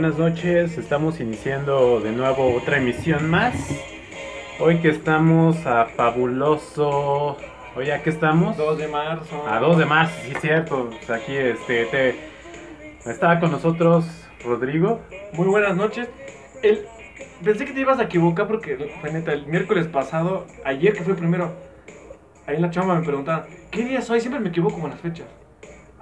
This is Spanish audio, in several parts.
Buenas noches, estamos iniciando de nuevo otra emisión más. Hoy que estamos a fabuloso. Oye, ¿a qué estamos? 2 de marzo. A 2 de marzo, sí, cierto. Pues aquí este, te... estaba con nosotros Rodrigo. Muy buenas noches. El... Pensé que te ibas a equivocar porque, fue neta, el miércoles pasado, ayer que fue primero, ahí en la chamba me preguntaban, ¿qué día es hoy? Siempre me equivoco con las fechas.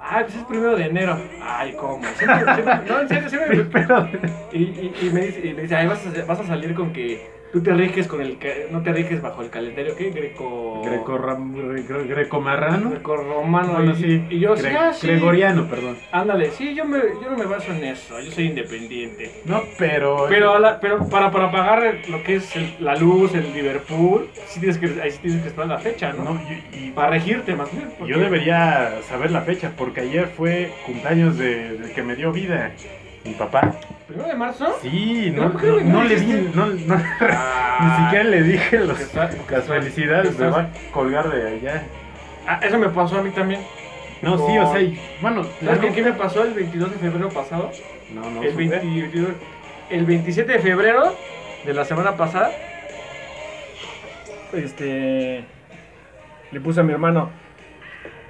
Ay, pues es primero de enero. Ay, ¿cómo? Siempre, siempre- no, en serio, siempre me- Y, y, y me dice, y me dice, ay, vas a, vas a salir con que tú te riges con el... No te riges bajo el calendario, ¿qué? Greco... greco, gre- greco marrano. Greco-romano. Bueno, y, sí. y yo, Gre- sí, ah, sí. Gregoriano, perdón. Ándale, sí, yo, me, yo no me baso en eso, yo soy independiente. No, pero. Pero, a la- pero para, para pagar lo que es el- la luz, el Liverpool, sí tienes que, ahí sí tienes que esperar la fecha, ¿no? No, y- y- Para regirte más bien. porque- Yo debería saber la fecha porque ayer fue cumpleaños de, del que me dio vida, mi papá. ¿Primero de marzo? Sí, no, ¿Por qué no, no le di, no, no- Ah, ni siquiera le dije los- las felicidades, me va a colgar de allá. Ah, eso me pasó a mí también. No, sí, o sea, y- bueno, ¿Sabes con qué me pasó el 22 de febrero pasado? No, no, el, supe. 20 22 el 27 de febrero de la semana pasada, este, le puse a mi hermano,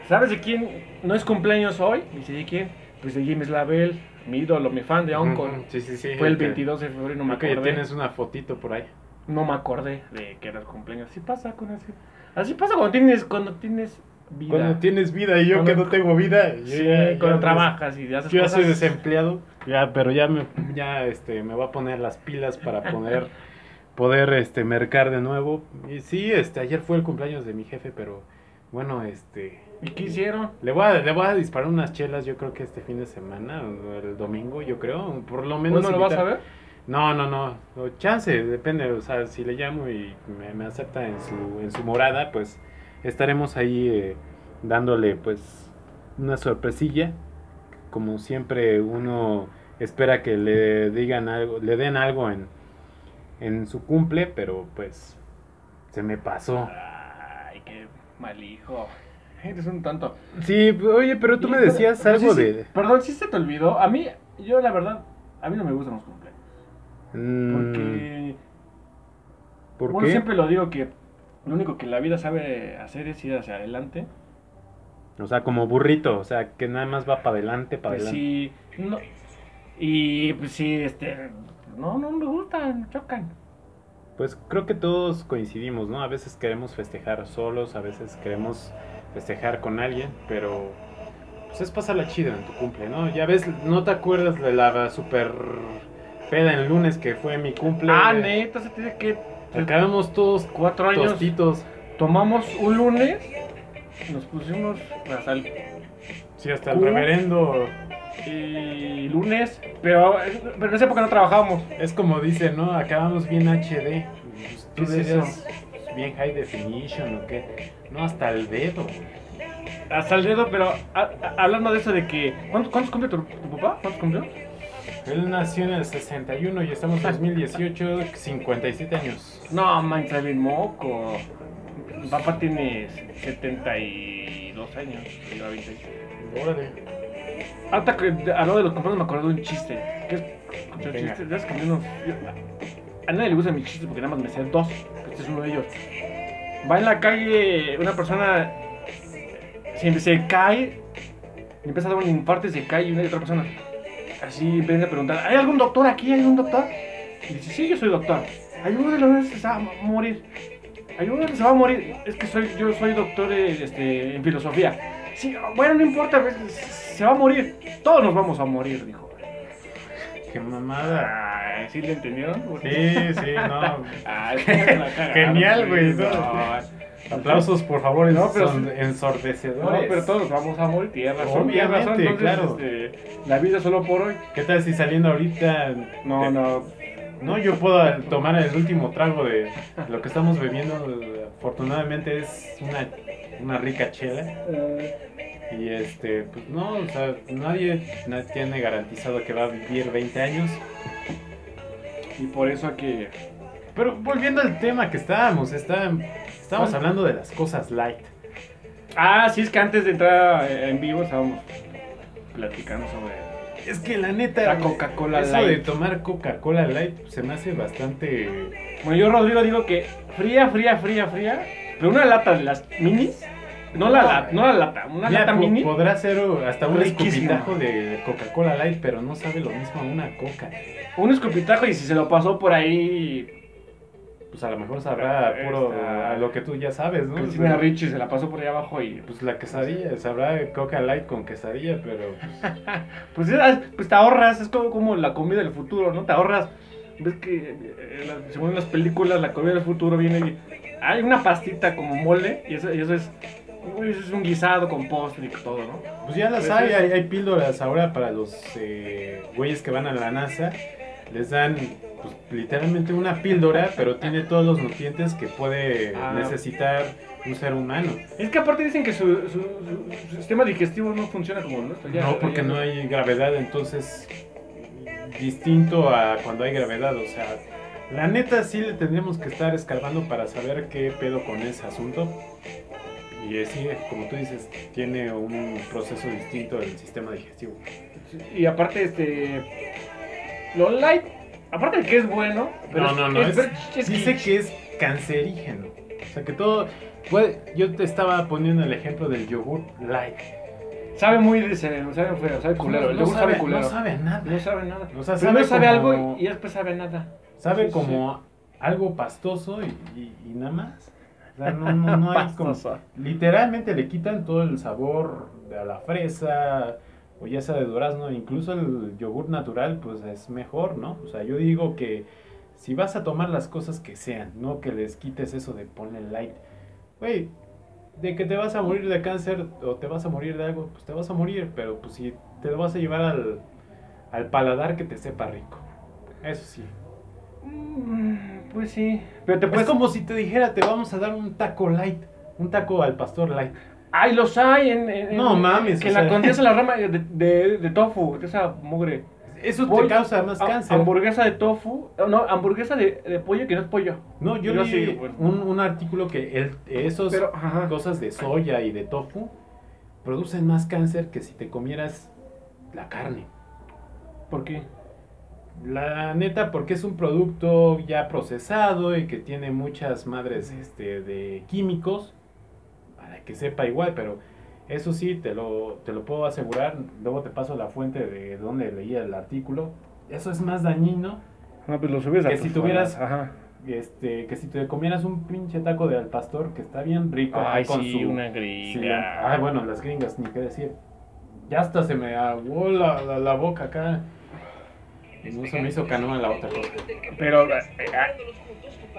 ¿sabes de quién no es cumpleaños hoy? Me dice, ¿de quién? Pues de James Label, mi ídolo, mi fan de. Ujú, Sí, sí, sí. Fue el este, 22 de febrero, no me ya acordé. tienes una fotito por ahí. No me acordé de que era el cumpleaños. Así pasa con así. Así pasa cuando tienes, cuando tienes vida. Cuando tienes vida y yo Cuando- que no tengo vida. Sí, ya- cuando ya- trabajas y haces Yo ya cosas. soy desempleado, ya, pero ya me, ya este, me voy a poner las pilas para poder, poder este, mercar de nuevo. Y sí, este, ayer fue el cumpleaños de mi jefe, pero bueno, este, ¿Y qué hicieron? le voy a, le voy a disparar unas chelas, yo creo que este fin de semana, el domingo, yo creo, por lo menos. ¿Cuándo lo vas a ver? No, no, no, o chance, depende, o sea, si le llamo y me, me acepta en su, en su morada, pues estaremos ahí eh, dándole pues una sorpresilla, como siempre uno espera que le digan algo, le den algo en, en su cumple, pero pues se me pasó. Ay, qué mal hijo. Eres un tonto. Sí, oye, pero tú me decías pero algo sí, de... sí, perdón, si se te olvidó. A mí, yo la verdad, a mí no me gustan los cumpleaños. Mm, Porque, ¿Por bueno, qué? siempre lo digo que lo único que la vida sabe hacer es ir hacia adelante. O sea, como burrito, o sea, que nada más va para adelante, para Pues adelante. sí, no, y pues sí, este, no, no me gustan, chocan. Pues creo que todos coincidimos, ¿no? A veces queremos festejar solos, a veces queremos festejar con alguien, pero pues es pasarla chida en tu cumple, ¿no? Ya ves, ¿no te acuerdas de la super peda el lunes que fue mi cumple? Ah, neta, se tiene que Acabamos todos cuatro años. tostitos. Tomamos un lunes, nos pusimos hasta el Sí, hasta el reverendo y lunes, pero, pero en esa época no trabajábamos. Es como dice, ¿no? Acabamos bien HD. Pues, Tú ¿Qué es dirías bien high definition o qué. No, hasta el dedo. Hasta el dedo, pero a- a- hablando de eso de que... ¿Cuántos, cuántos cumple tu, tu papá? ¿Cuántos cumplió? Él nació en el 61 y estamos en 2018, 57 años. No, man, bien moco. Mi papá tiene 72 años, y yo 26. Órale. Ahorita que hablando de los cumpleaños me acordé de un chiste. ¿Qué es? Un chiste. Ya es como unos- yo- A nadie le gustan mis chistes porque nada más me sé dos. Este es uno de ellos. Va en la calle una persona. Siempre se cae. Y empieza a dar un infarto y se cae y una y otra persona. Así empieza a preguntar: ¿Hay algún doctor aquí? ¿Hay algún doctor? Y dice: Sí, yo soy doctor. Ayúdelo, se va a morir. Ayúdalo, se va a morir. Es que soy, yo soy doctor este, en filosofía. Sí, bueno, no importa, pues, se va a morir. Todos nos vamos a morir, dijo. Qué mamada. ¿sí le entendieron? Sí, sí, no. Ay, Genial, güey, Aplausos, por favor, No, pero son ensordecedores. no, pero todos vamos a morir. Tierra, Obviamente, son, entonces, claro. este, la vida solo por hoy. ¿Qué tal si saliendo ahorita... No, te- no. No, yo puedo tomar el último trago de lo que estamos bebiendo. Afortunadamente es una, una rica chela. Y este, pues no, o sea, nadie, nadie tiene garantizado que va a vivir 20 años. Y por eso hay que. Pero volviendo al tema que estábamos, está, estábamos hablando de las cosas light. Ah, sí, es que antes de entrar en vivo estábamos platicando sobre. Es que la neta, La Coca-Cola eso de tomar Coca-Cola Light se me hace bastante... Bueno, yo, Rodrigo, digo que fría, fría, fría, fría. Pero una lata de las minis. No la, lata, no la lata, una Mira, lata po- mini. podrá ser hasta un Riquísimo. escupitajo de Coca-Cola Light, pero no sabe lo mismo a una Coca. Un escupitajo y si se lo pasó por ahí. Pues a lo mejor sabrá Esta- puro a lo que tú ya sabes, ¿no? Cristina Ricci se la pasó por ahí abajo y. Pues la quesadilla, sabrá Coca Light con quesadilla, pero Pues, es- pues te ahorras, es como, como la comida del futuro, ¿no? Te ahorras. Ves que eh, la- según las películas, la comida del futuro viene y hay una pastita como mole y eso, y eso es. un guisado con postre y todo, ¿no? pues ya las hay, hay, hay píldoras ahora para los eh, güeyes que van a la NASA. Les dan pues, literalmente una píldora, pero tiene todos los nutrientes que puede Ah. necesitar un ser humano. Es que aparte dicen que su, su- su- su sistema digestivo no funciona como el nuestro. ya- no, porque ya- no hay gravedad, entonces distinto a cuando hay gravedad, o sea, la neta sí le tendríamos que estar escarbando para saber qué pedo con ese asunto. Y sí, como tú dices, tiene un proceso distinto del sistema digestivo. Y aparte, este. Lo light, aparte de que es bueno. Pero no, no, no, es- pero es dice que es cancerígeno. O sea, que todo... yo te estaba poniendo el ejemplo del yogur light. Sabe muy de cerebro, sabe feo, sabe culero. El no, yogur sabe, sabe, culero. no sabe nada. No sabe nada. O sea, Primero sabe sabe como- algo y después sabe nada. Sabe Sí, como algo pastoso y, y- y nada más. O sea, no, no, no hay como... Literalmente le quitan todo el sabor de a la fresa o ya sea de durazno. Incluso el yogur natural pues es mejor, ¿no? O sea, yo digo que si vas a tomar las cosas que sean, no que les quites eso de ponle light. Güey, de que te vas a morir de cáncer o te vas a morir de algo, pues te vas a morir. Pero pues si te lo vas a llevar al, al paladar que te sepa rico. Eso sí. Mm, Pues sí. Pero te Es como si te dijera, te vamos a dar un taco light. Un taco al pastor light. Ay, los hay en. en- en- No mames, Que o la sea. contiesa la rama de, de, de tofu, de esa mugre. Eso Pollo- te causa más cáncer. Hamburguesa de tofu. No, hamburguesa de, de pollo que no es pollo. No, yo Yo leí sí, pues. un, un artículo que ajá. cosas de soya y de tofu producen más cáncer que si te comieras la carne. ¿Por qué? La neta, porque es un producto ya procesado y que tiene muchas madres este, de químicos para que sepa igual, pero eso sí, te lo, te lo puedo asegurar. Luego te paso la fuente de donde leía el artículo. Eso es más dañino No, pues lo subes a Que si tuvieras- Ajá. este, que si te comieras un pinche taco de al pastor que está bien rico Ay, con sí, su una gringa. Ay, bueno, las gringas, ni qué decir. Ya hasta se me aguó la, la, la boca acá. No se me hizo canoa la otra cosa. Pero, eh, eh,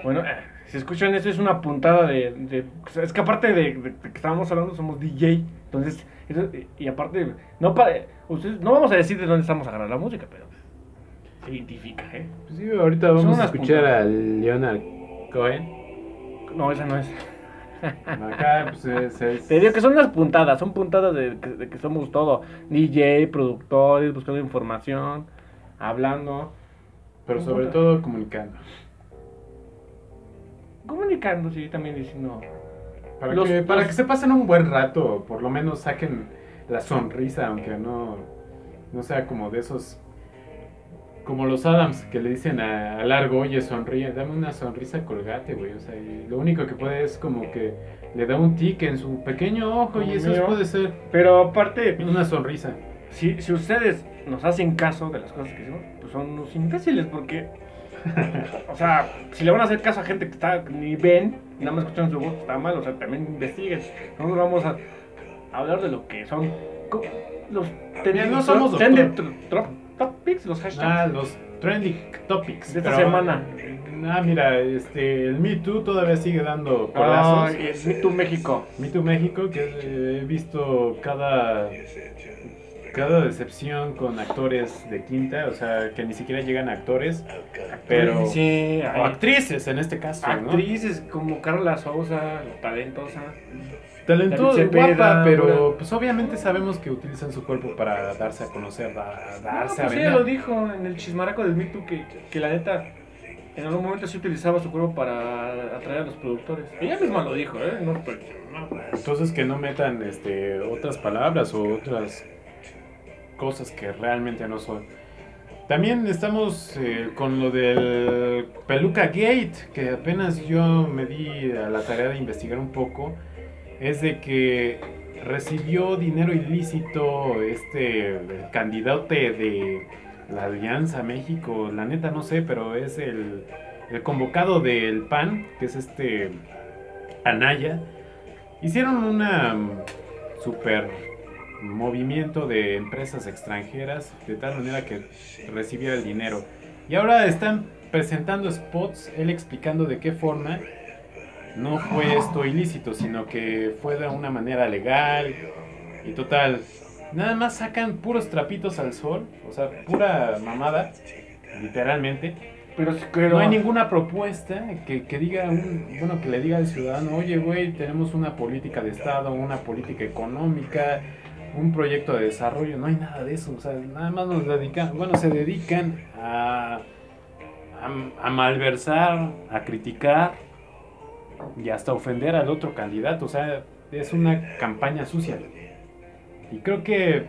bueno, eh, si escuchan esto es una puntada de... es que aparte de, de- de que estábamos hablando, somos DJ. Entonces, eso- y, aparte, no, pa- ustedes, no vamos a decir de dónde estamos agarrando la música, pero se identifica, ¿eh? Pues sí, ahorita vamos a escuchar puntadas. a Leonard Cohen. No, esa no es. Acá, pues es. es- Te digo que son unas puntadas, son puntadas de que, de que somos todo. DJ, productores, buscando información, hablando, Pero sobre todo comunicando. comunicando, sí, también diciendo. Para, Los- que, para los- que se pasen un buen rato, por lo menos saquen la sonrisa, aunque no, no sea como de esos. Como los Adams que le dicen a, a Largo, oye, sonríe, dame una sonrisa colgate, güey. O sea, y lo único que puede es como que le da un tic en su pequeño ojo y eso mío. puede ser Pero aparte, una sonrisa. Si, si ustedes nos hacen caso de las cosas que hicimos, pues son unos imbéciles, porque. o sea, si le van a hacer caso a gente que está ni ven, nada más escuchan su voz, está mal, o sea, también investiguen. Nosotros vamos a hablar de lo que son los Mira, no somos topics, los hashtags. Ah, los trending topics. De esta semana. Ah, mira, este, el Me Too todavía sigue dando colazos. el Me Too México. Me Too México, que eh, he visto cada, cada decepción con actores de quinta, o sea, que ni siquiera llegan a actores, pero... Sí, O actrices en este caso, ¿no? actrices como Carla Sousa, talentosa. Talentosa, guapa, pero pues obviamente sabemos que utilizan su cuerpo para darse a conocer, No, darse pues a ella vender. lo dijo en el chismaraco del Me Too que, que la neta en algún momento sí utilizaba su cuerpo para atraer a los productores. Ella misma lo dijo, ¿eh? No, pero- no. Entonces que no metan este, otras palabras o otras cosas que realmente no son. También estamos eh, con lo del Peluca Gate, que apenas yo me di a la tarea de investigar un poco. Es de que recibió dinero ilícito este candidato de la Alianza México, la neta no sé, pero es el, el convocado del PAN, que es este Anaya. Hicieron una mm, super movimiento de empresas extranjeras de tal manera que recibiera el dinero. Y ahora están presentando spots, él explicando de qué forma no fue esto ilícito, sino que fue de una manera legal y total. Nada más sacan puros trapitos al sol, o sea, pura mamada, literalmente. Pero, pero No hay ninguna propuesta que, que diga, un, bueno, que le diga al ciudadano, oye, güey, tenemos una política de Estado, una política económica, un proyecto de desarrollo, no hay nada de eso, o sea, nada más nos dedican, bueno, se dedican a, a, a malversar, a criticar y hasta ofender al otro candidato, o sea, es una campaña sucia. Y creo que,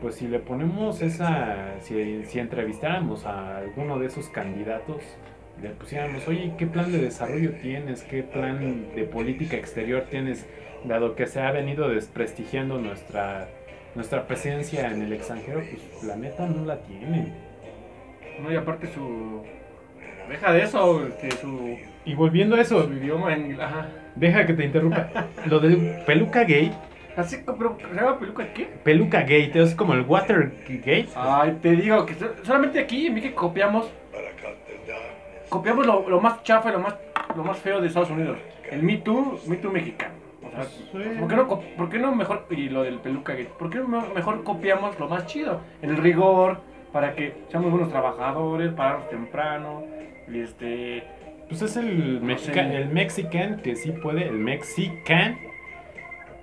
pues si le ponemos esa, si, si entrevistáramos a alguno de esos candidatos, le pusiéramos, oye, ¿qué plan de desarrollo tienes? ¿Qué plan de política exterior tienes? Dado que se ha venido desprestigiando nuestra, nuestra presencia en el extranjero, pues la neta no la tienen. no, y aparte su deja de eso, este, su, Y volviendo a eso, su idioma en ajá. deja que te interrumpa. Lo del peluca gay, Así que, pero ¿se llama peluca qué? peluca gay, es como el Watergate. Ay, te digo que so- solamente aquí en México copiamos copiamos lo, lo más chafa y lo más lo más feo de Estados Unidos. El Me Too, Me Too mexicano. Sí. ¿por, qué no, por qué no mejor, y lo del peluca gay, ¿por qué no mejor copiamos lo más chido? El rigor, para que seamos buenos trabajadores, pararnos temprano, y este... Pues es el, No mexica- sé. el mexican que sí puede, el mexican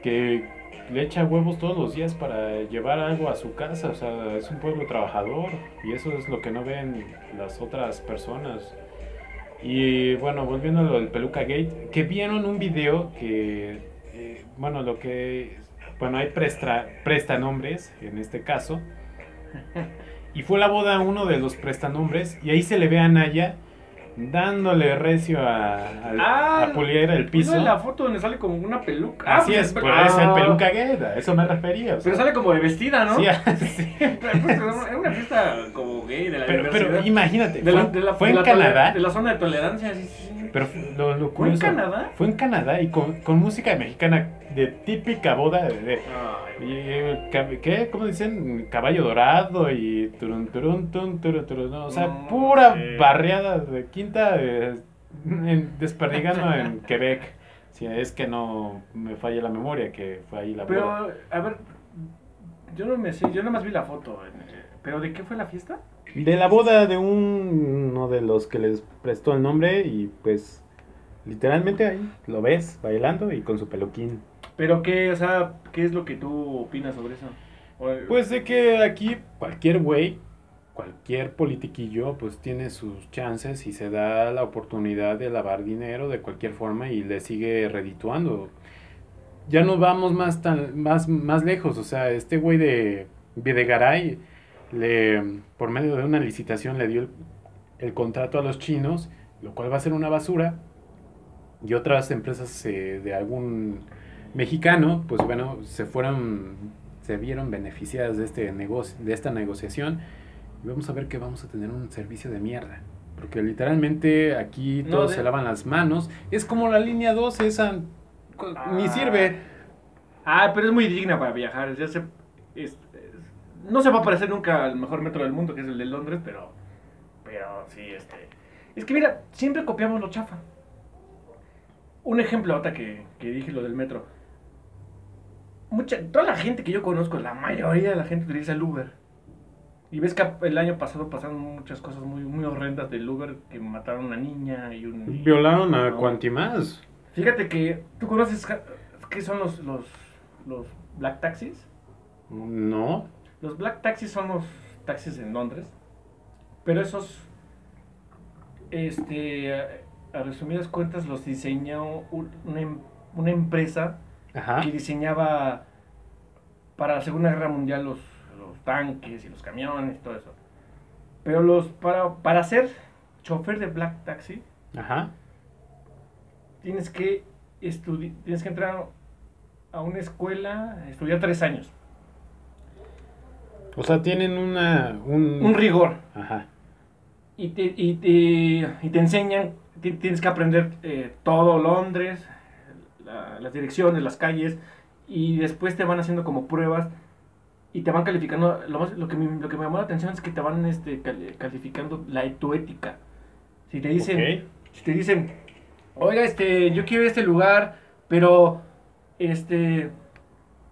que le echa huevos todos los días para llevar algo a su casa, o sea, es un pueblo trabajador y eso es lo que no ven las otras personas. Y bueno, volviendo a lo del Peluca Gate, que vieron un video que, eh, bueno, lo que, bueno, hay presta, prestanombres en este caso, y fue la boda uno de los prestanombres y ahí se le ve a Naya dándole recio a, a- Ah, a pulir el piso. ¿no es la foto donde sale como una peluca. Ah, Así pues, es, pues ah, es el peluca gay, a eso me refería. o sea. Pero sale como de vestida, ¿no? Sí, así. Era una fiesta como gay de la pero, pero imagínate, de fue, la, de la- fue de en la Canadá, De la zona de tolerancia, sí, sí. Pero lo, lo ¿Fue en curioso, Canadá? Fue en Canadá y con, con música mexicana de típica boda de... de- y, eh, ¿Qué? ¿Cómo dicen? Caballo dorado y turun, turun, turun, turun, no, O sea, No, pura sí. barriada de quinta eh, en- desperdigando en Quebec. Si es que no me falla la memoria, que fue ahí la Pero, boda. a ver, yo no me sé, yo nada más vi la foto. eh, ¿Pero de qué fue la fiesta? De la boda de un- uno de los que les prestó el nombre y pues literalmente ahí lo ves bailando y con su peluquín. ¿Pero qué, o sea, qué es lo que tú opinas sobre eso? Pues de que aquí cualquier güey, cualquier politiquillo, pues tiene sus chances y se da la oportunidad de lavar dinero de cualquier forma y le sigue redituando. Ya nos vamos más tan más más lejos, o sea, este güey de Videgaray le por medio de una licitación le dio el, el contrato a los chinos, lo cual va a ser una basura. Y otras empresas eh, de algún mexicano, pues bueno, se fueron, se vieron beneficiadas de este negocio, de esta negociación. Y vamos a ver que vamos a tener un servicio de mierda. Porque literalmente aquí No, todos de- se lavan las manos. Es como la línea 12, esa co- ni Ah. sirve. Ah, pero es muy digna para viajar. ya se- es- no se va a parecer nunca al mejor metro del mundo, que es el de Londres, pero. Pero sí, este. Es que mira, siempre copiamos lo chafa. Un ejemplo, ahorita que, que dije lo del metro. Mucha, toda la gente que yo conozco, la mayoría de la gente utiliza el Uber. Y ves que el año pasado pasaron muchas cosas muy, muy horrendas del Uber, que mataron a una niña y un... Violaron a. Cuantimás. Fíjate que, ¿tú conoces qué son los, los, los black taxis? No. Los black taxis son los taxis en Londres, pero esos, este, a, resumidas cuentas, los diseñó una, em- una empresa Ajá. que diseñaba para la Segunda Guerra Mundial los, los tanques y los camiones y todo eso. Pero los para, para ser chofer de black taxi, Ajá. tienes que tienes que entrar a una escuela, estudiar tres años. O sea, tienen una... Un, Un rigor. Ajá. Y te, y te, y te enseñan, ti- tienes que aprender eh, todo Londres, la- las direcciones, las calles, y después te van haciendo como pruebas y te van calificando. Lo, más- lo, que, me, lo que me llamó la atención es que te van este, cali- calificando la, tu ética. Si te dicen, si te dicen, oiga, este, yo quiero ir a este lugar, pero este,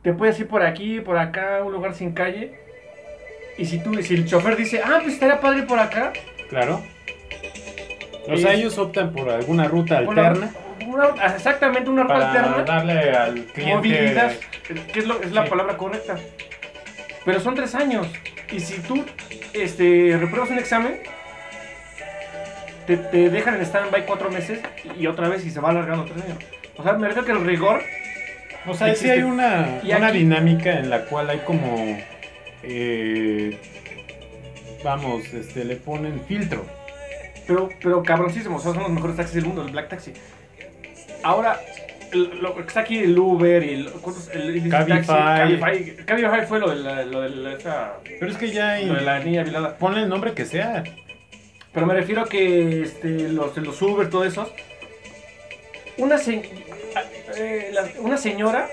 te puedes ir por aquí, por acá, un lugar sin calle. Y si tú, si el chofer dice, ah, pues estaría padre por acá, Claro. O sea, ellos optan por alguna ruta alterna una- exactamente una ruta para alterna. darle al cliente... Movilidad, que es, lo- es la Sí. palabra correcta. Pero son tres años. Y si tú este, repruebas un examen, te, te dejan en stand-by cuatro meses y otra vez y se va alargando tres años. O sea, me refiero que el rigor. O sea, sí Existe. hay una, Y una aquí- dinámica en la cual hay como... eh, vamos, este, le ponen filtro. Pero, pero cabroncísimo, o sea, son los mejores taxis del mundo, el Black Taxi. Ahora, el- lo que está aquí el Uber y el, el, el Cabify. taxi, Cabify. Cabify fue lo de la, lo de la, esa- Pero es que ya hay... lo de la niña violada. Ponle el nombre que sea. Pero me refiero a que este, los, los Uber, todo eso. Una, se- eh, la- una señora,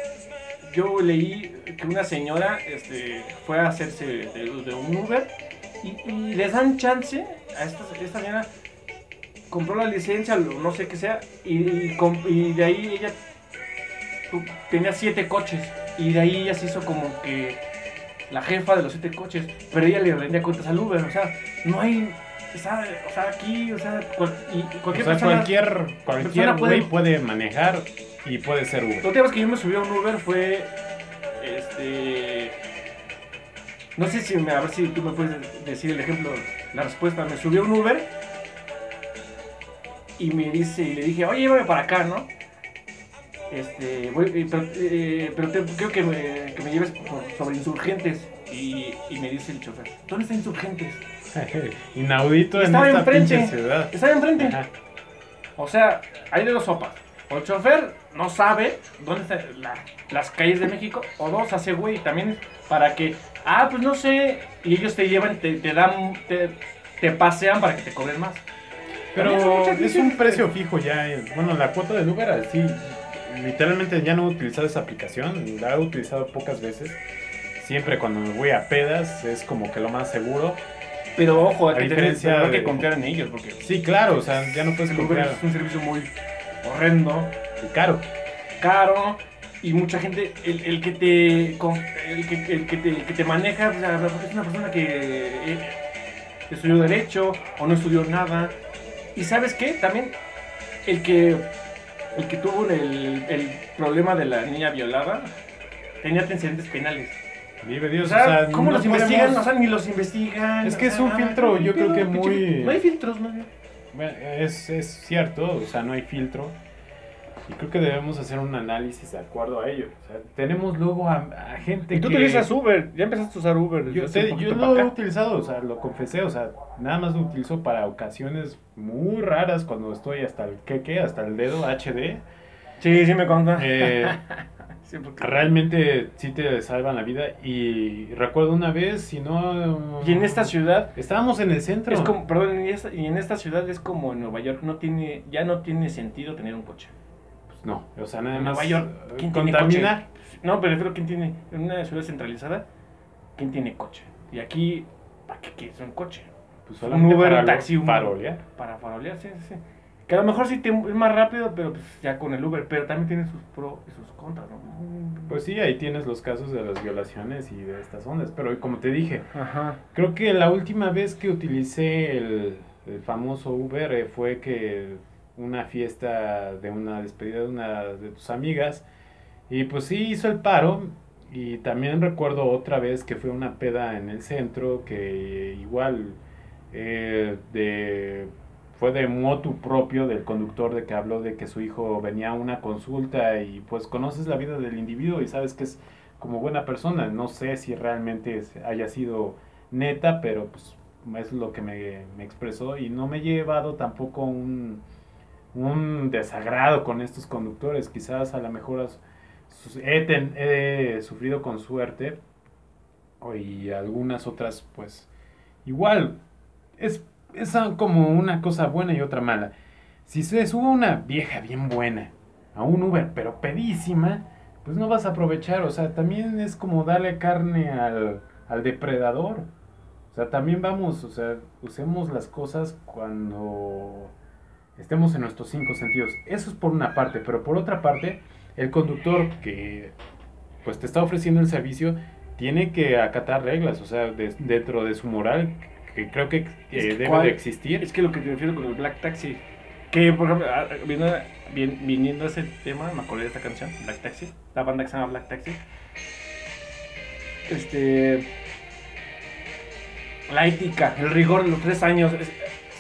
yo leí que una señora este, fue a hacerse de, un Uber y, y les dan chance a esta, esta señora. Compró la licencia, o no sé qué sea, y, y de ahí ella tenía siete coches. Y de ahí ella se hizo como que la jefa de los siete coches, pero ella le rendía cuentas al Uber, o sea, no hay, o sea, aquí, o sea, cual- y, y O cualquier sea, persona, cualquier, cualquier puede- güey puede manejar y puede ser La Uber. última vez que yo me subí a un Uber fue, este, no sé si, me- a ver si tú me puedes decir el ejemplo, la respuesta, me subí a un Uber y me dice, y le dije, oye, llévame para acá, ¿no? Este, voy, eh, pero, eh, pero te- creo que me, que me lleves por- sobre insurgentes. Y, y me dice el chofer, ¿dónde está insurgentes? Inaudito en esta enfrente. pinche ciudad. Estaba enfrente. Ajá. O sea, hay de dos sopas. O el chofer no sabe dónde están la- las calles de México, o dos, hace güey también para que, ah, pues no sé, y ellos te llevan, te, te dan, te, te pasean para que te cobren más. Pero es un precio fijo ya. eh, Bueno, la cuota del Uber así literalmente ya no he utilizado esa aplicación, la he utilizado pocas veces. Siempre cuando me voy a pedas es como que lo más seguro. Pero ojo, hay A que, tener, hay que confiar en ellos, porque Sí, claro, o sea, ya no puedes el comprar es un servicio muy horrendo, caro. caro, y mucha gente, el, el que te el que, el que te, que te maneja, o sea, es una persona que eh, estudió Derecho o no estudió nada. Y sabes qué, también el que, el que tuvo el, el problema de la niña violada tenía antecedentes penales. Vive O Dios, sea, ¿cómo no los investigan? podemos- O sea, ni los investigan. Es que o es un filtro, yo ¿qué creo que muy- No hay filtros, no. Bueno, es, es cierto, o sea, no hay filtro. Y creo que debemos hacer un análisis de acuerdo a ello. O sea, tenemos luego a, a gente Y tú que... utilizas Uber, ya empezaste a usar Uber. Yo, te- yo lo he utilizado, o sea, lo confesé, o sea, nada más lo utilizo para ocasiones muy raras cuando estoy hasta el queque, hasta el dedo HD. Sí, sí me consta. Eh, Sí, porque- realmente sí te salvan la vida. Y recuerdo una vez, si no... Y en esta ciudad Estábamos en el centro. es como, perdón, y, esta- y en esta ciudad es como en Nueva York, no tiene, ya no tiene sentido tener un coche. Pues no, o sea, nada En más... Nueva York, ¿quién tiene Contaminar. No, pero prefiero quién tiene, en una ciudad centralizada, quién tiene coche. Y aquí, ¿para qué quieres un coche? Pues Un Uber, para un taxi, un- farolear. Para farolear, sí, sí, sí. Que a lo mejor sí te- es más rápido, pero pues ya con el Uber, pero también tiene sus pros y sus contras, ¿no? Pues sí, ahí tienes los casos de las violaciones y de estas ondas. Pero como te dije, Ajá. creo que la última vez que utilicé el, el famoso Uber eh, fue que una fiesta de una despedida de una de tus amigas. Y pues sí hizo el paro. Y también recuerdo otra vez que fue una peda en el centro que igual eh, de fue de motu propio del conductor de que habló de que su hijo venía a una consulta y pues conoces la vida del individuo y sabes que es como buena persona. No sé si realmente haya sido neta, pero pues es lo que me, me expresó y no me he llevado tampoco un, un desagrado con estos conductores. Quizás a lo mejor he, ten- he sufrido con suerte y algunas otras pues igual es, es como una cosa buena y otra mala. Si se sube una vieja bien buena a un Uber, pero pedísima, pues no vas a aprovechar. O sea, también es como darle carne al, al depredador. O sea, también vamos, o sea, usemos las cosas cuando estemos en nuestros cinco sentidos. Eso es por una parte, pero por otra parte, el conductor que pues te está ofreciendo el servicio tiene que acatar reglas, o sea, de- dentro de su moral, que creo que, eh, debe cuál- de existir. Es que lo que te refiero con el Black Taxi, que por ejemplo, ah, viniendo, vin- viniendo a ese tema, me acordé de esta canción, Black Taxi, la banda que se llama Black Taxi. Este. La ética, el rigor de los tres años. es-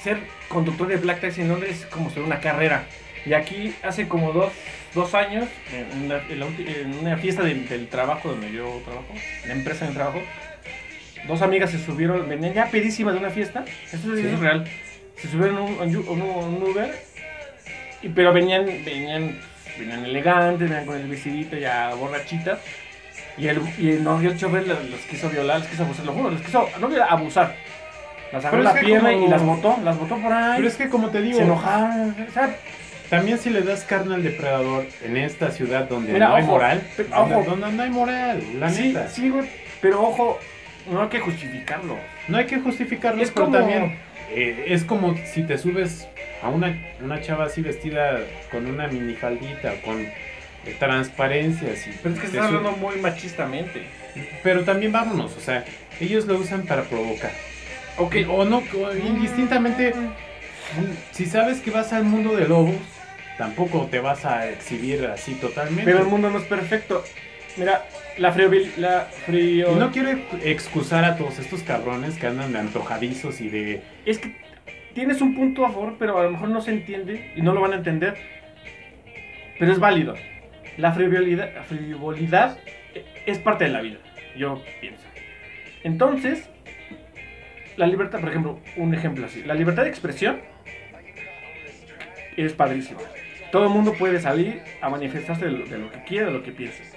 ser conductor de Black Taxi en Londres es como ser una carrera. Y aquí hace como dos, dos años, en una, en la ulti- en una fiesta del- del trabajo donde yo trabajo, la empresa de trabajo, dos amigas se subieron, venían ya pedísimas de una fiesta, esto es, Sí. real, se subieron a un, Uber, y, pero venían, venían, venían elegantes, venían con el vestidito ya borrachitas, y el, y el, no, y el chofer los, los quiso violar, los quiso abusar, lo juro, los quiso, no abusar. Las agarró la pierna como- y las botó, las botó por ahí, Pero es que como te digo, se enojaron, o sea, también si le das carne al depredador en esta ciudad donde Mira, no hay moral, pero, ojo. donde no hay moral, la sí, neta. sí, güey, pero ojo, no hay que justificarlo. No hay que justificarlo, Es pero como- también eh, es como si te subes a una, una chava así vestida con una minifaldita, con eh, transparencias. Y Pero es que estás hablando muy machistamente. Pero también vámonos, o sea, ellos lo usan para provocar. Ok, O no, o indistintamente, si sabes que vas al mundo de lobos, tampoco te vas a exhibir así totalmente. pero el mundo no es perfecto. Mira, la. Y no quiero excusar a todos estos cabrones que andan de antojadizos y de... Es que tienes un punto a favor, pero a lo mejor no se entiende y no lo van a entender. Pero es válido. La frivolidad, la frivolidad es parte de la vida, yo pienso. Entonces, la libertad, por ejemplo, un ejemplo así. La libertad de expresión es padrísima. Todo el mundo puede salir a manifestarse de lo, de lo que quiera, de lo que piense.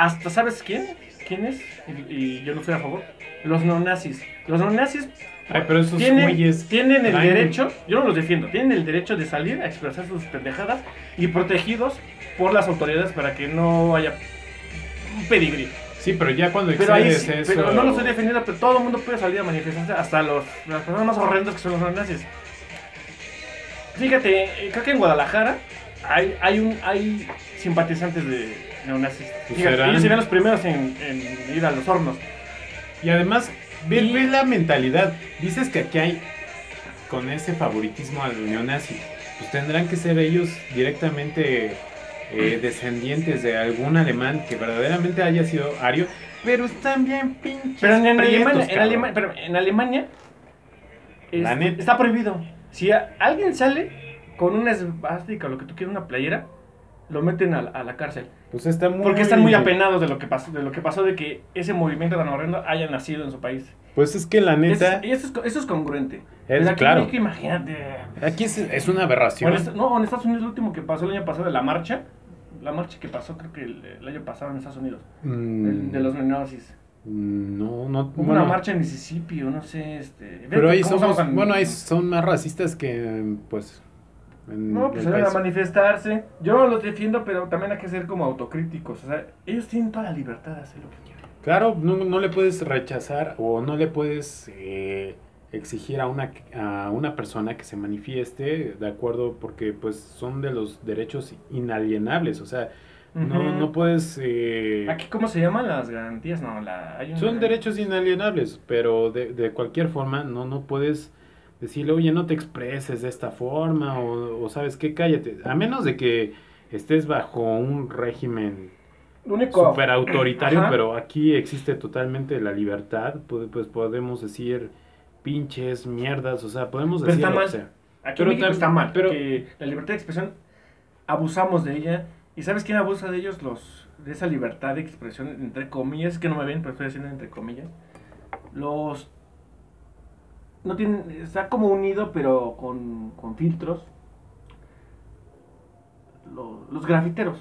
Hasta, ¿sabes quién? ¿Quién es? Y, y yo no estoy a favor. Los neonazis. Los neonazis Ay, pero esos tienen, tienen el derecho, yo no los defiendo, tienen el derecho de salir a expresar sus pendejadas y protegidos por las autoridades para que no haya un pedigrí. Sí, pero ya cuando Pero ahí sí, eso... pero no lo estoy defendiendo, pero todo el mundo puede salir a manifestarse, hasta los, las personas más horrendas que son los neonazis. Fíjate, eh, creo que en Guadalajara hay, hay, un, hay simpatizantes de neonazis. Pues Fíjate, serán- ellos serían los primeros en, en ir a los hornos. Y además, ve, Y- ve la mentalidad. Dices que aquí hay, con ese favoritismo al neonazi, pues tendrán que ser ellos directamente eh, descendientes de algún alemán que verdaderamente haya sido ario, pero están bien pinches Pero en, Alemania, en, pero Alemania La es- neta. está prohibido. Si a- alguien sale con una esvástica o lo que tú quieras, una playera, lo meten a, la- a la cárcel. Pues está muy... Porque están muy apenados de lo que pasó, de lo que pasó de que ese movimiento tan horrendo haya nacido en su país. Pues es que la neta, es- eso es, eso es congruente. Es, aquí claro. México, imagínate. aquí es, es una aberración. no, en Estados Unidos lo último que pasó el año pasado de la marcha. La marcha que pasó creo que el, el año pasado en Estados Unidos. Mm, el de los neonazis. No, no... Hubo bueno, una marcha en Mississippi o no sé. Este, Pero ahí ¿cómo somos... Bueno, ahí son más racistas que, pues... No, pues a manifestarse. Yo los defiendo, pero también hay que ser como autocríticos. O sea, ellos tienen toda la libertad de hacer lo que quieran. Claro, no, no le puedes rechazar o no le puedes eh, exigir a una, a una persona que se manifieste de acuerdo porque pues son de los derechos inalienables, o sea, no, no puedes... eh, Aquí, ¿cómo se llaman las garantías? No, la, hay una- son derechos inalienables, pero de, de cualquier forma no, no puedes decirle, oye, no te expreses de esta forma o, o sabes qué, cállate, a menos de que estés bajo un régimen único. super autoritario, Ajá. pero aquí existe totalmente la libertad, pues, pues podemos decir pinches, mierdas, o sea, podemos Pero decir está lo que mal. sea. Aquí Pero en México está mal, pero- la libertad de expresión abusamos de ella. ¿Y sabes quién abusa de ellos? Los de esa libertad de expresión, entre comillas, que no me ven, pero estoy haciendo entre comillas. Los no tienen, está como unido, pero con, con filtros. Los, los grafiteros.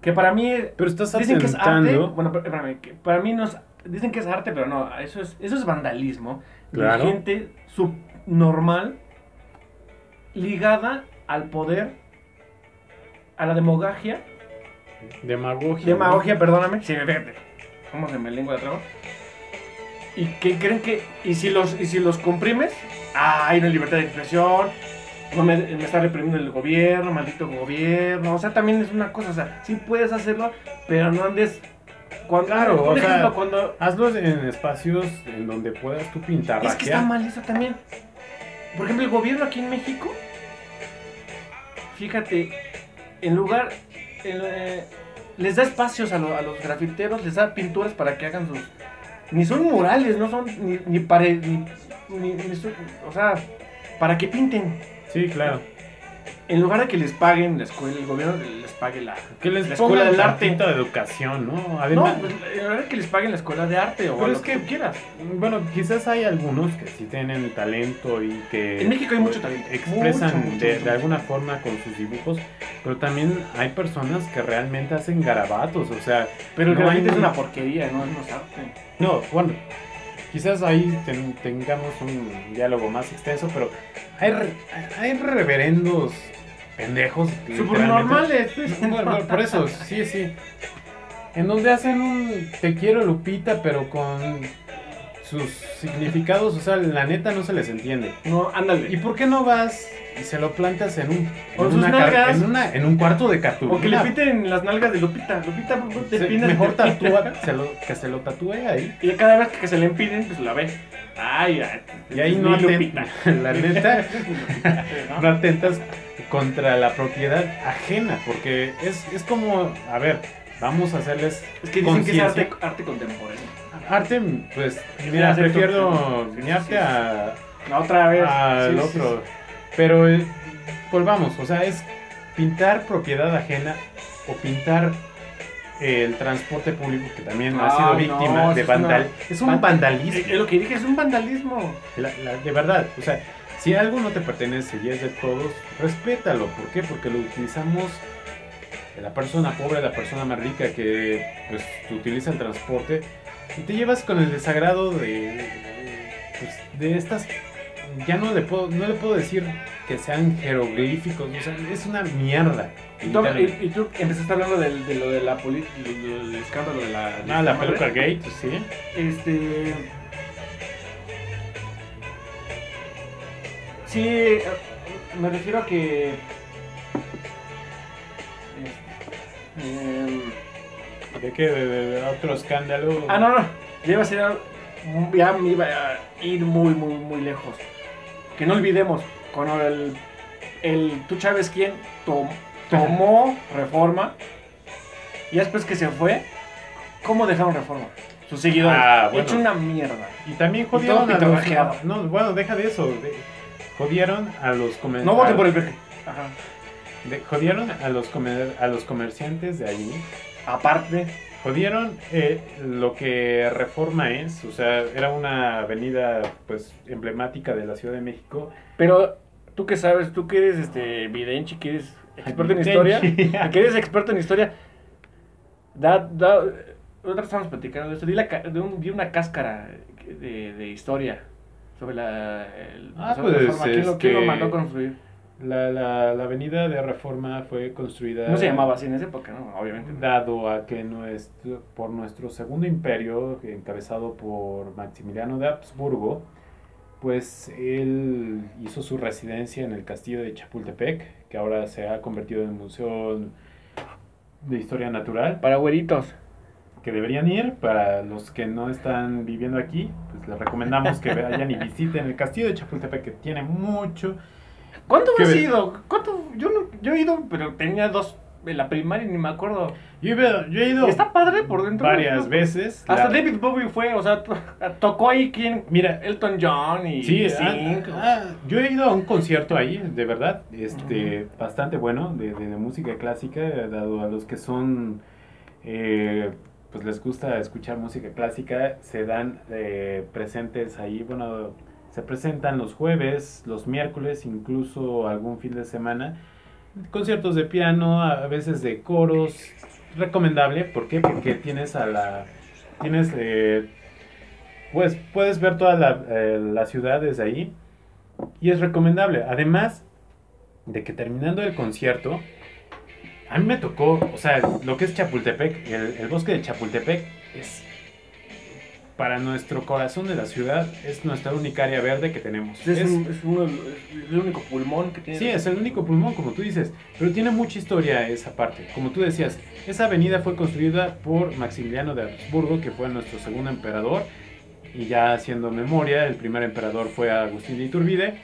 Que para mí Pero estás dicen que es arte. Bueno, espérame, que para mí no es. Dicen que es arte, pero no, eso es, eso es vandalismo. Claro. De gente subnormal ligada al poder, a la demagogia. demagogia. Demagogia, perdóname. Sí, fíjate. ¿Cómo se me lengua la traba? Y que creen que. Y si los, y si los comprimes, ah, hay una libertad de expresión. No me, me está reprimiendo el gobierno, maldito gobierno. O sea, también es una cosa. O sea, sí puedes hacerlo, pero no andes. Cuando, Claro, por o sea, cuando. Hazlo en espacios en donde puedas tú pintar. Es que está mal eso también. Por ejemplo, el gobierno aquí en México, fíjate, en lugar, en, eh, les da espacios a, lo- a los grafiteros, les da pinturas para que hagan sus... Ni son murales, no son ni, ni pared, ni, ni- ni o sea, para que pinten. Sí, claro. En lugar de que les paguen la escuela, el gobierno les pague la... Que les La escuela del el arte. de educación, ¿no? No, Además, pues, en lugar de que les paguen la escuela de arte o Pero lo es que- tú quieras. Bueno, quizás hay algunos que sí tienen talento y que En México hay mucho talento. expresan Mucho, mucho, de, mucho, de alguna forma con sus dibujos, pero también hay personas que realmente hacen garabatos, o sea, Pero el no grafite hay- es una porquería, no, no es arte. No, bueno, quizás ahí ten- tengamos un diálogo más extenso, pero hay, hay reverendos pendejos. Bueno, por eso, sí, sí. En donde hacen un te quiero Lupita, pero con sus significados, o sea, la neta no se les entiende. No, ándale. ¿Y por qué no vas y se lo plantas en un, en una car- en, una- en un cuarto de cartulina? O que le pinten las nalgas de Lupita. Lupita, ¿por qué te Se- pinas mejor tatúa, se lo- que se lo tatúe ahí. Y cada vez que se le impiden, pues la ve. Ay, ay. Y ahí no atentas, la neta, no atentas contra la propiedad ajena, porque es, es como, a ver, vamos a hacerles Es que dicen que es arte, arte contemporáneo. Arte, pues, mira, prefiero mi arte sí. a, La otra vez. al otro. Pero, eh, volvamos, o sea, es pintar propiedad ajena o pintar el transporte público que también ha sido no, víctima eso de es una- vandal. Es un van- vandalismo. Es, es lo que dije, es un vandalismo. La- la- de verdad, o sea, si algo no te pertenece y es de todos, respétalo. ¿Por qué? Porque lo utilizamos la persona pobre, la persona más rica que pues utiliza el transporte y te llevas con el desagrado de, pues, de estas, ya no le puedo, no le puedo decir que sean jeroglíficos, o sea, es una mierda. Y tú, literalmente. y- y tú empezaste hablando de lo de la poli- del escándalo de la... de Ah, la peluca gay, pues, sí. Este. Sí, eh, me refiero a que. Eh, ¿De qué? ¿De, de- de otro escándalo? ah, no, no. Ya iba a ser. Ya me iba a ir muy, muy, muy lejos. Que no olvidemos, cuando el. el tú sabes quién tom- tomó reforma. Y después que se fue, ¿cómo dejaron reforma? Sus seguidores. Ah, bueno. Hecho una mierda. Y también jodieron a los... No, bueno, deja de eso. de- jodieron a los comerciantes. No voten por el PG. Jodieron a los, comer- a los comerciantes de allí. Aparte, Jodieron eh, lo que Reforma es, o sea, era una avenida pues emblemática de la Ciudad de México. pero tú que sabes, tú que eres este vidente, que eres experto en historia, que eres experto en historia, da, da, otra estamos platicando de esto, di, la de un- di una cáscara de, de historia sobre la, el, Ah, sobre pues, Reforma. ¿Quién, lo, quién lo este, mandó a construir? La, la, la avenida de Reforma fue construida... No se llamaba así en esa época, ¿no? Obviamente. Dado a que nuestro, por nuestro segundo imperio, encabezado por Maximiliano de Habsburgo, pues él hizo su residencia en el castillo de Chapultepec, que ahora se ha convertido en Museo de Historia Natural, Para güeritos. que deberían ir. Para los que no están viviendo aquí, pues les recomendamos que vayan y visiten el castillo de Chapultepec, que tiene mucho. ¿Cuánto ¿Qué has ve- ido? ¿Cuánto? Yo, no, yo he ido, pero tenía dos en la primaria y ni me acuerdo. Yo he ido, yo he ido está padre por dentro. varias ¿no? veces. Hasta La- David Bowie fue, o sea, to- tocó ahí quien. Mira, Elton John y Sí, ah, ah, yo he ido a un concierto ahí, de verdad, este, bastante bueno, de, de- de música clásica, dado a los que son, eh, pues les gusta escuchar música clásica, se dan eh, presentes ahí, bueno, se presentan los jueves, los miércoles, incluso algún fin de semana, conciertos de piano, a veces de coros, recomendable, ¿por qué? Porque tienes a la, tienes, eh, pues puedes ver toda la, eh, ciudad desde ahí y es recomendable. Además de que terminando el concierto, a mí me tocó, o sea, lo que es Chapultepec, el bosque de Chapultepec es para nuestro corazón de la ciudad, es nuestra única área verde que tenemos. Es, Es- un- es uno- es el único pulmón que tiene. Sí, es el único pulmón, como tú dices, pero tiene mucha historia esa parte. Como tú decías, esa avenida fue construida por Maximiliano de Habsburgo, que fue nuestro segundo emperador, y ya haciendo memoria, el primer emperador fue Agustín de Iturbide.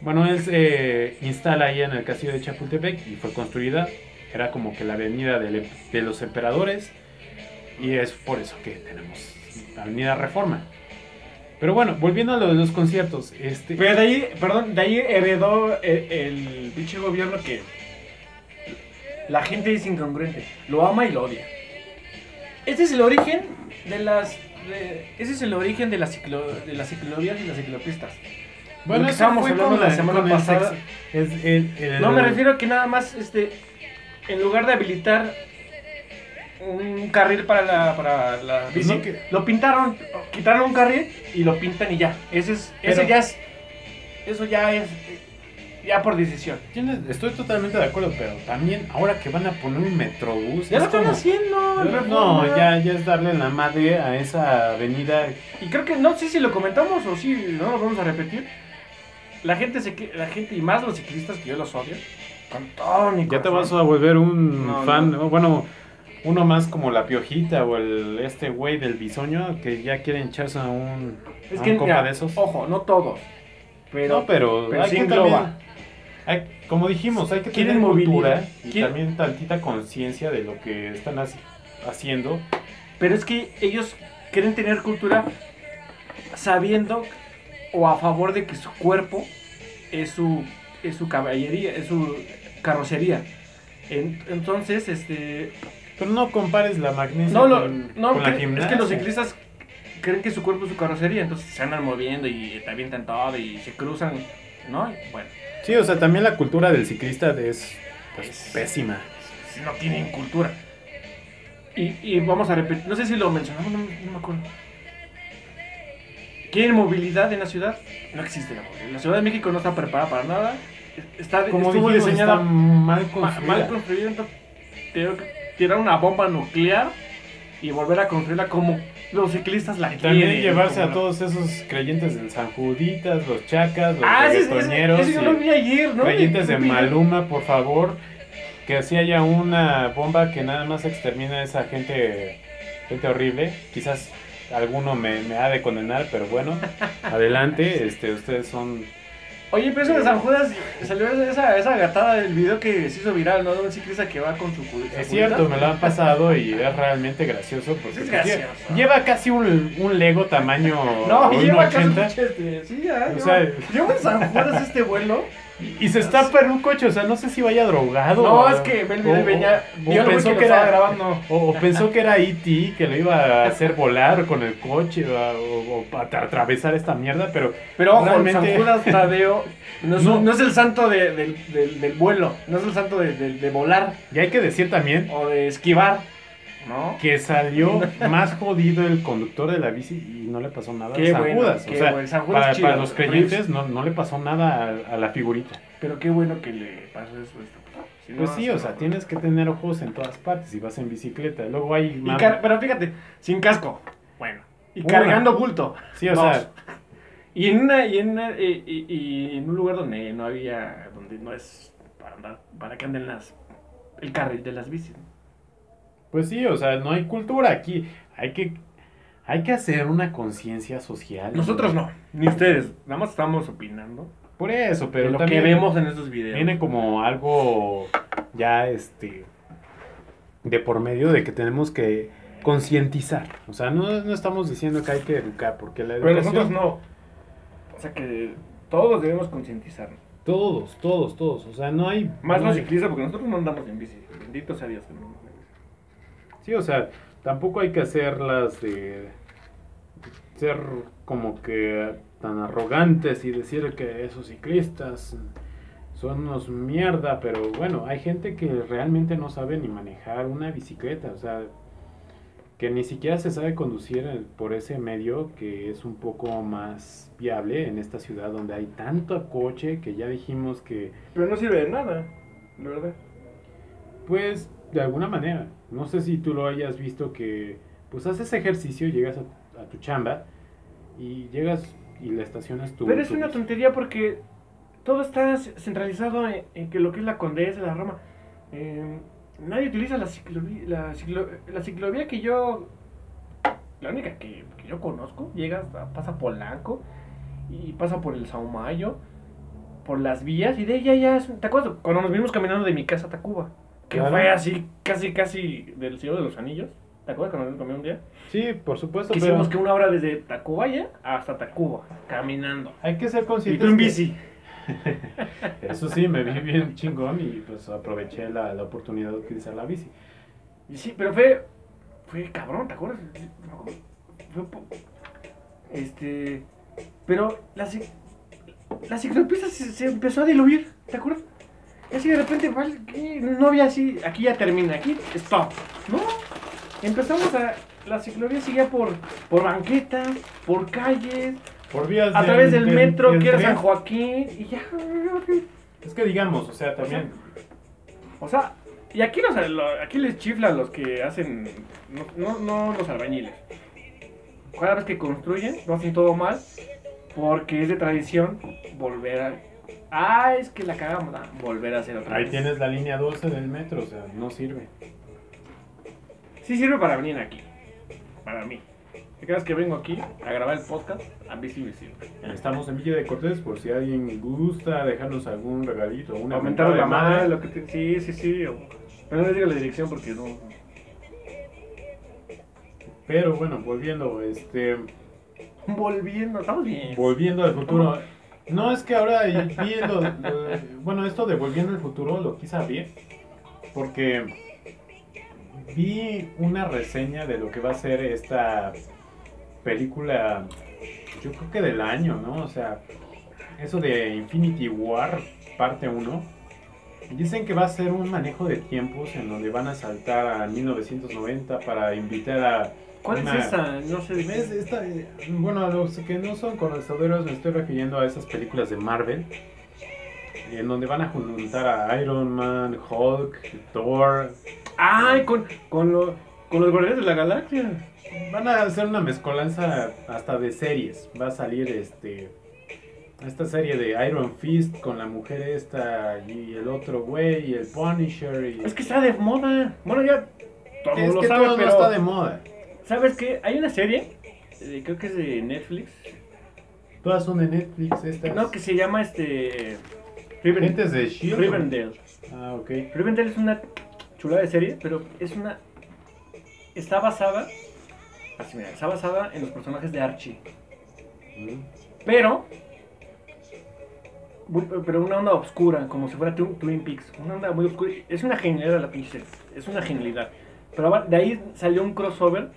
Bueno, él se instala ahí en el castillo de Chapultepec y fue construida, era como que la avenida del- de los emperadores, y es por eso que tenemos Avenida Reforma. Pero bueno, volviendo a lo de los conciertos, este... Pero de ahí, perdón, de ahí heredó el, el pinche gobierno que la gente es incongruente. Lo ama y lo odia. Este es el origen de las. de- ese es el origen de las, ciclo, de las ciclovías y las ciclopistas. Lo que eso estábamos fue hablando con la semana pasada. es el- el- No me refiero a que nada más, este, en lugar de habilitar un carril para la, para la bici, no que- lo pintaron, quitaron un carril y lo pintan y ya. Ese es, ese ya es, eso ya es, ya por decisión. Tienes- estoy totalmente de acuerdo, pero también ahora que van a poner un metrobús. Ya es lo están como- haciendo. No, ya, ya es darle la madre a esa avenida. Y creo que no sé si lo comentamos o si no lo vamos a repetir. La gente se la gente y más los ciclistas que yo los odio. Con todo mi Ya te vas a volver un No, fan, no. bueno, uno más como la piojita o el este güey del bisoño que ya quieren echarse a un, Es a que un mira, de esos. ojo, no todos. Pero, no, pero, pero hay sí que engloba. también, hay- como dijimos, hay que tener cultura y también tantita conciencia de lo que están haci- haciendo. pero es que ellos quieren tener cultura sabiendo o a favor de que su cuerpo es su es su caballería, es su carrocería. En- entonces, este Pero no compares la magnesia No, lo, con, no con la cre- es gimnasia. que los ciclistas creen que su cuerpo es su carrocería, entonces se andan moviendo y te avientan todo y se cruzan, ¿no? Y Bueno, Sí, o sea, también la cultura del ciclista es pues, pésima. si no tienen cultura. Y, y vamos a repetir, no sé si lo mencionamos, no, no me acuerdo. quieren movilidad en la ciudad, no existe la movilidad. La Ciudad de México no está preparada para nada. Está, Como estuvo dijimos, diseñada está mal ma- construida. mal construida. Entonces, que tirar una bomba nuclear y volver a construirla como los ciclistas la Y también llevarse a todos esos creyentes del San Juditas, los chacas, los Ah, eso yo lo vi ayer, ¿no? creyentes de Maluma, por favor, que así haya una bomba que nada más extermine a esa gente, gente horrible. Quizás alguno me, me ha de condenar, pero bueno, adelante, este, ustedes son... Oye, pero eso de San Judas salió esa, esa gatada del video que se hizo viral, ¿no? De un ciclista que va con su Es cierto, me lo han pasado y es realmente gracioso porque Es gracioso. lle- lleva casi un, un Lego tamaño No, lleva casi 1.80 este, Sí, ya. O lleva- sea- lleva en San Judas este vuelo. Y se está en un coche, o sea, no sé si vaya drogado. No, o- es que el video y venía. o pensó que, era grabando. O, o pensó que era E.T., que lo iba a hacer volar con el coche o, o atravesar esta mierda, pero Pero ojo, Realmente- San Judas Tadeo no es, No. no es el santo de- del, del- del vuelo, no es el santo de, de- de volar ya hay que decir también o de esquivar, ¿no? que salió más jodido el conductor de la bici y no le pasó nada Qué a San bueno, Judas. o sea, bueno. San Judas para, chido. para los creyentes no, no le pasó nada a, a la figurita. Pero qué bueno que le pasó eso. esto. Si no, Pues sí, o sea, tienes que tener ojos en todas partes y vas en bicicleta. Luego hay... Y pero fíjate, sin casco. Bueno. Y Una. cargando bulto. Sí, o Dos. sea, Y en una, y en una- y, y- y en un lugar donde no había, donde no es para andar, para que anden las, el carril de las bicis. Pues sí, o sea, no hay cultura aquí. Hay que, hay que hacer una conciencia social. Nosotros no, ni ustedes, nada más estamos opinando Por eso, pero de lo también que vemos en estos videos. viene como algo ya este de por medio de que tenemos que concientizar. O sea, no, no estamos diciendo que hay que educar, porque la Pero educación... nosotros no. O sea que todos debemos concientizarnos. Todos, todos, todos. O sea, no hay... Más no los hay- ciclistas, porque nosotros no andamos en bici. Bendito sea Dios que no. Sí, o sea, tampoco hay que hacerlas de ser como que tan arrogantes y decir que esos ciclistas son unos mierda, pero bueno, hay gente que realmente no sabe ni manejar una bicicleta, o sea, que ni siquiera se sabe conducir por ese medio que es un poco más viable en esta ciudad donde hay tanto coche que ya dijimos que Pero no sirve de nada, la verdad. Pues de alguna manera. No sé si tú lo hayas visto que pues haces ejercicio, llegas a, a tu chamba y llegas y le estacionas tu... Pero es una tontería porque todo está centralizado en, en que lo que es la Condesa, la Roma. eh, nadie utiliza la ciclovía, la, ciclo- la ciclovía que yo, la única que, que yo conozco, llega, hasta- pasa por Polanco y pasa por el Saumayo, por las vías y de ella ya es, ¿te acuerdas? Cuando nos vinimos caminando de mi casa a Tacuba, que Claro. fue así, casi, casi del Señor de los Anillos. ¿Te acuerdas cuando vinimos un día? Sí, por supuesto, Que pero hicimos que una hora desde Tacubaya hasta Tacuba, caminando. hay que ser Y conscientes. tú en que- bici. Eso sí, me vi bien chingón y pues aproveché la, la oportunidad de utilizar la bici. Y Sí, pero fue. Fue cabrón, ¿te acuerdas? Fue. Este. Pero la, la ciclopista se, se empezó a diluir, ¿te acuerdas? Y así de repente, no había así, aquí ya termina, aquí stop. No, empezamos a. La ciclovía seguía por, por banquetas, por calles, Por vías a través del, metro, que era. San Joaquín, y ya. Es que digamos, o sea, también... O sea, y aquí, los, lo- aquí les chiflan los que hacen, no, no, no los albañiles. Cada vez que construyen, lo hacen todo mal, porque es de tradición volver a... Ah, es que la cagamos, ah, volver a hacer otra Ahí vez. tienes la línea 12 del metro, o sea, no sirve. Sí sirve para venir aquí, para mí. Cada vez que vengo aquí a grabar el podcast, a mí sí me sirve. Estamos en Villa de Cortés por si alguien gusta dejarnos algún regalito, una Aumentar mentada la de madre. madre, lo que te- Sí, sí, sí. o- Pero no les digo la dirección porque no... Pero bueno, volviendo, este, Volviendo, estamos bien. volviendo al futuro. No es que ahora vi lo, bueno, esto de volviendo al futuro lo quise abrir porque vi una reseña de lo que va a ser esta película, yo creo que del año, ¿no? O sea, eso de Infinity War, parte 1. Dicen que va a ser un manejo de tiempos en donde van a saltar a 1990 para invitar a ¿Cuál Una- es esa? No sé. Es esta- eh, bueno, a los que no son conocedores me estoy refiriendo a esas películas de Marvel, en donde van a juntar a Iron Man, Hulk, Thor. Ay, con, con, lo- con los guardianes de la galaxia. Van a hacer una mezcolanza hasta de series. Va a salir este esta serie de Iron Fist con la mujer esta y el otro güey y el Punisher. Y... Es que está de moda. Bueno, ya todo es lo que sabe, todo pero... no está de moda. ¿Sabes qué? Hay una serie, eh, creo que es de Netflix, Todas son de Netflix estas. no, que se llama este... Riven- Gentes de Shield. Rivendell. Ah, ok. Rivendell es una chulada de serie, pero es una... Está basada... Así, mira, está basada en los personajes de Archie. Mm. Pero... Pero una onda oscura, como si fuera Twin Peaks. Una onda muy oscura. Es una genialidad la pinche Es una genialidad. Pero de ahí salió un crossover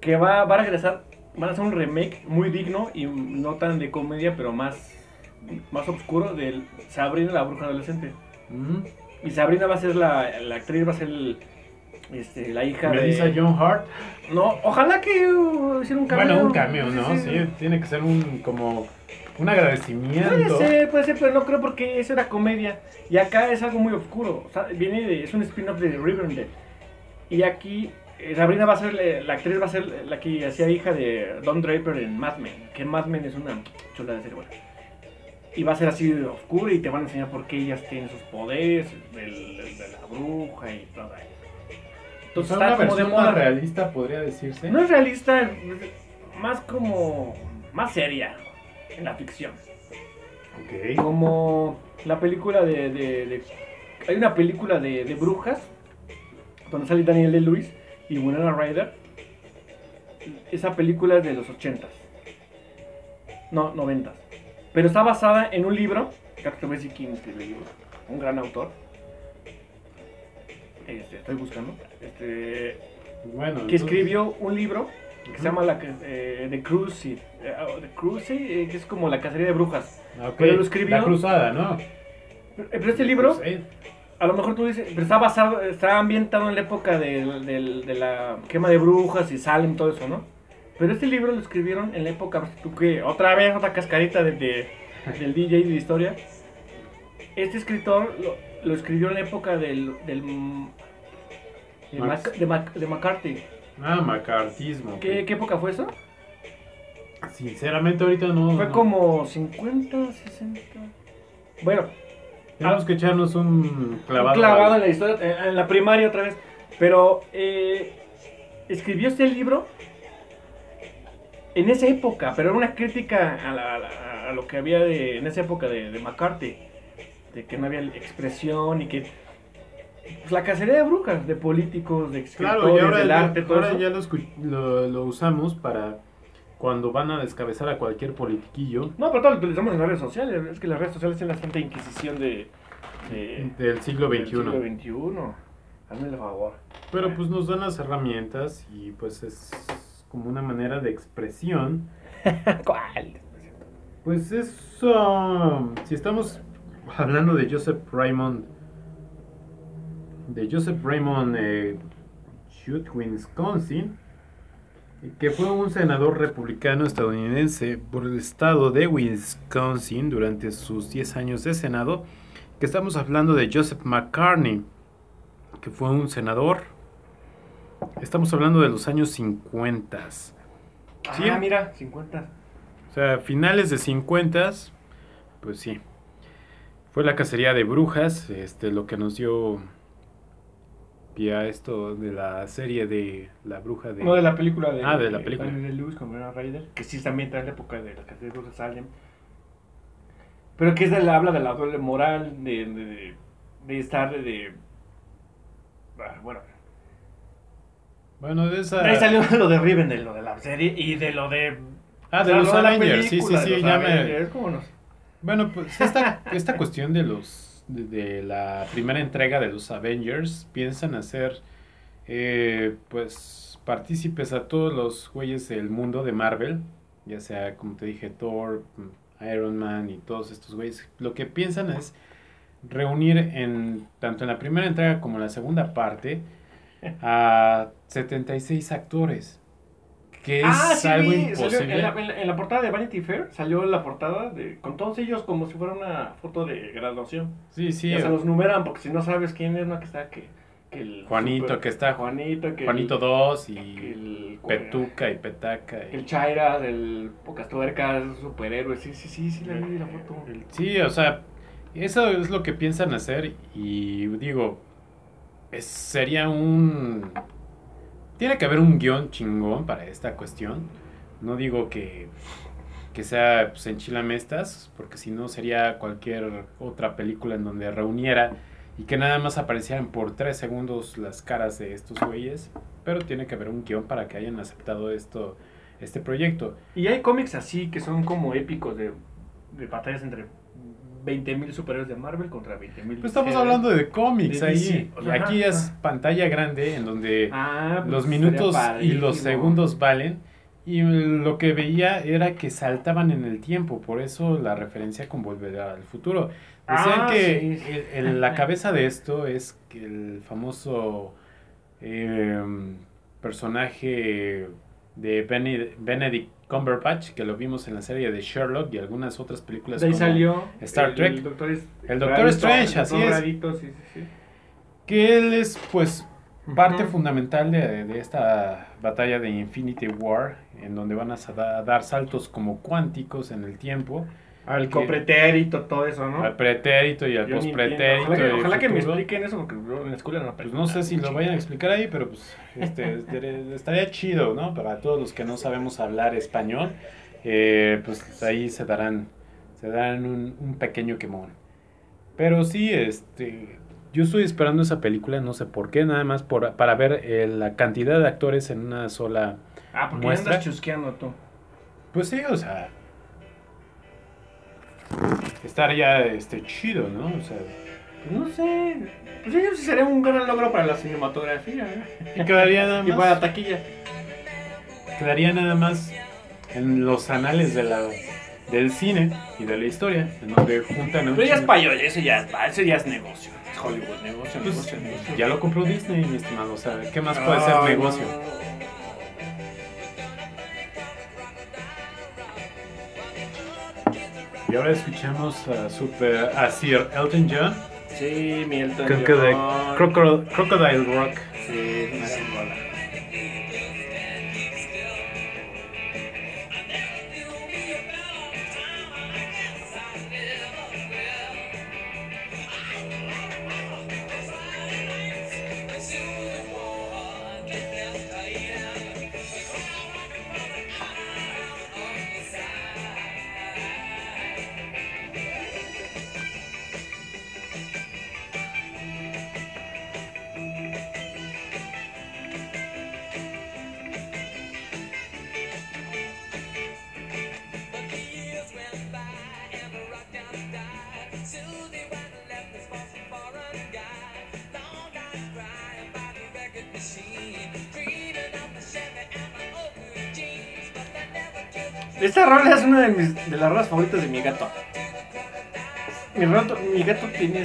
que va, va a regresar. Van a hacer un remake muy digno y no tan de comedia, pero más, más oscuro del Sabrina la bruja adolescente. Mm. Y Sabrina va a ser la, la actriz, va a ser el- este, la hija Melissa de... John Hart. No, ojalá que uh, hiciera un cameo. Bueno, un cameo, ¿no? Sí, tiene que ser un como un agradecimiento. Puede ser, puede ser, pero no creo porque eso era comedia. Y acá es algo muy oscuro. O sea, viene de, es un spin-off de Riverdale. Y aquí Sabrina va a ser, eh, la actriz va a ser la que hacía hija de Don Draper en Mad Men. Que Mad Men es una chula de serie. bueno. Y va a ser así de oscuro y te van a enseñar por qué ellas tienen sus poderes, del- del- de la bruja y todo eso. O Entonces sea, una está como de versión moda. más realista podría decirse. No es realista, más como. más seria en la ficción. Ok. Como la película de. de- de- hay una película de, de brujas donde sale Daniel de Lewis y Winona Ryder. Esa película es de los 80s. No, 90s. Pero está basada en un libro. Creo que te voy a decir quién escribió el libro. Un gran autor. Este, estoy buscando. Este, Bueno, que entonces- escribió un libro que se Ujú. llama la, eh, The Crusade. Eh, The Crusade, eh, que es como la cacería de brujas. Ah, ok. pero lo escribió- La cruzada, ¿no? Pero, pero este libro, Crusade. A lo mejor tú dices, pero está basado, está ambientado en la época del- del- de, la quema de brujas y Salem, todo eso, ¿no? Pero este libro lo escribieron en la época, tú que otra vez, otra cascarita de, de- del DJ de historia. Este escritor lo, lo escribió en la época del, del de. Mac- de Mac- de McCarthy. Ah, macartismo. ok. ¿Qué, qué época fue eso? Sinceramente ahorita no. Fue no. como 50, 60. Bueno, Tenemos que echarnos un clavado. un clavado en la historia, eh, en la primaria otra vez. Pero eh, escribió este libro en esa época, pero era una crítica a, la- a la- a lo que había de, en esa época de, de McCarthy, de que no había expresión y que pues, la cacería de brujas, de políticos, de escritores, Claro, y ahora, del ya, arte, todo ahora eso. ya lo, escu- lo, lo usamos para cuando van a descabezar a cualquier politiquillo No, pero todo lo utilizamos en las redes sociales. Es que las redes sociales es la santa inquisición de, de- del siglo del XXI. siglo XXI. Hazme el favor. Pero pues nos dan las herramientas y pues es como una manera de expresión. ¿Cuál? Pues eso, si estamos hablando de Joseph Raymond, de Joseph Raymond eh, Chute, Wisconsin, que fue un senador republicano estadounidense por el estado de Wisconsin durante sus 10 años de senado, que estamos hablando de Joseph McCartney, que fue un senador, estamos hablando de los años 50. Sí. Ah, mira, 50. O sea, finales de 50, pues sí. Fue la cacería de brujas, este, lo que nos dio pie a esto de la serie de la bruja de... No de la película de. Ah, de la película. Daniel Lewis con Winona Ryder. Que sí también está en la época de la cacería de Salem. Pero que es de la, habla de la doble moral, de, de, de, de estar de. de- ah, bueno. Bueno, de esa... Ahí salió lo de Rivendell, lo de la serie y de lo de. Ah, de o sea, los Avengers, sí, sí, de sí, ya me... Avengers, ¿cómo no? Bueno, pues esta, esta cuestión de los de, la primera entrega de los Avengers piensan hacer eh, pues partícipes a todos los güeyes del mundo de Marvel, ya sea como te dije Thor, Iron Man y todos estos güeyes. Lo que piensan es reunir en tanto en la primera entrega como en la segunda parte a 76 actores. Que es Ah, sí, algo imposible. en, la, en la- en la portada de Vanity Fair salió la portada de, con todos ellos como si fuera una foto de graduación. Sí, sí. ya se los numeran porque si no sabes quién es, no que está que, que el Juanito, super- que está Juanito, que Juanito el, 2 que y el Petuca y Petaca. y- el Chaira, el Pocas Tuercas, superhéroe, sí, sí, sí, sí, la vi la foto. el- Sí, o sea, eso es lo que piensan hacer y digo, es- sería un... Tiene que haber un guion chingón para esta cuestión. No digo que, que sea pues, enchilamestas, porque si no sería cualquier otra película en donde reuniera y que nada más aparecieran por tres segundos las caras de estos güeyes. Pero tiene que haber un guion para que hayan aceptado esto, este proyecto. Y hay cómics así que son como épicos de, de batallas entre 20.000 superhéroes de Marvel contra 20.000 Pues estamos hablando de cómics De ahí. O Y aquí ajá, es ajá. pantalla grande en donde Ah, pues los minutos y los segundos valen. Y lo que veía era que saltaban en el tiempo, por eso la referencia con Volver al Futuro. Decían Ah, que sí. el- el- la cabeza de esto es que el famoso eh, personaje de Bene- Benedict Cumberbatch, que lo vimos en la serie de Sherlock y algunas otras películas De ahí como salió Star el, Trek. El Doctor, es- El Doctor Rarito, Strange, el así es. Rarito, sí, sí, sí. que él es pues parte fundamental de, de esta batalla de Infinity War, en donde van a dar saltos como cuánticos en el tiempo, Al que- copretérito, todo eso, ¿no? al pretérito y al Yo pospretérito. Ojalá, que, ojalá que me expliquen eso porque yo en la escuela no Pues no sé si lo vayan a explicar ahí, pero pues este, estaría chido, ¿no? Para todos los que no sabemos hablar español, eh, pues ahí se darán, se darán un, un pequeño quemón. Pero sí, este, yo estoy esperando esa película, no sé por qué, nada más por, para ver eh, la cantidad de actores en una sola... Ah, porque muestra. andas chusqueando tú. Pues sí, o sea... Estaría este, chido, ¿no? O sea, Pues no sé. Pues yo sí sería un gran logro para la cinematografía. ¿eh? y quedaría nada Y para más... taquilla. quedaría nada más en los anales de la, del cine y de la historia, en donde juntan a un Pero ya es payo, eso ya, es- eso ya es negocio. Es Hollywood, negocio, Pues, negocio, negocio. ya lo compró Disney, mi estimado. O sea, ¿qué más puede ser no. Y ahora escuchamos a, super, a Sir Elton John Sí, mi Elton con que de John. Crocodile, Crocodile Rock. Sí, una gran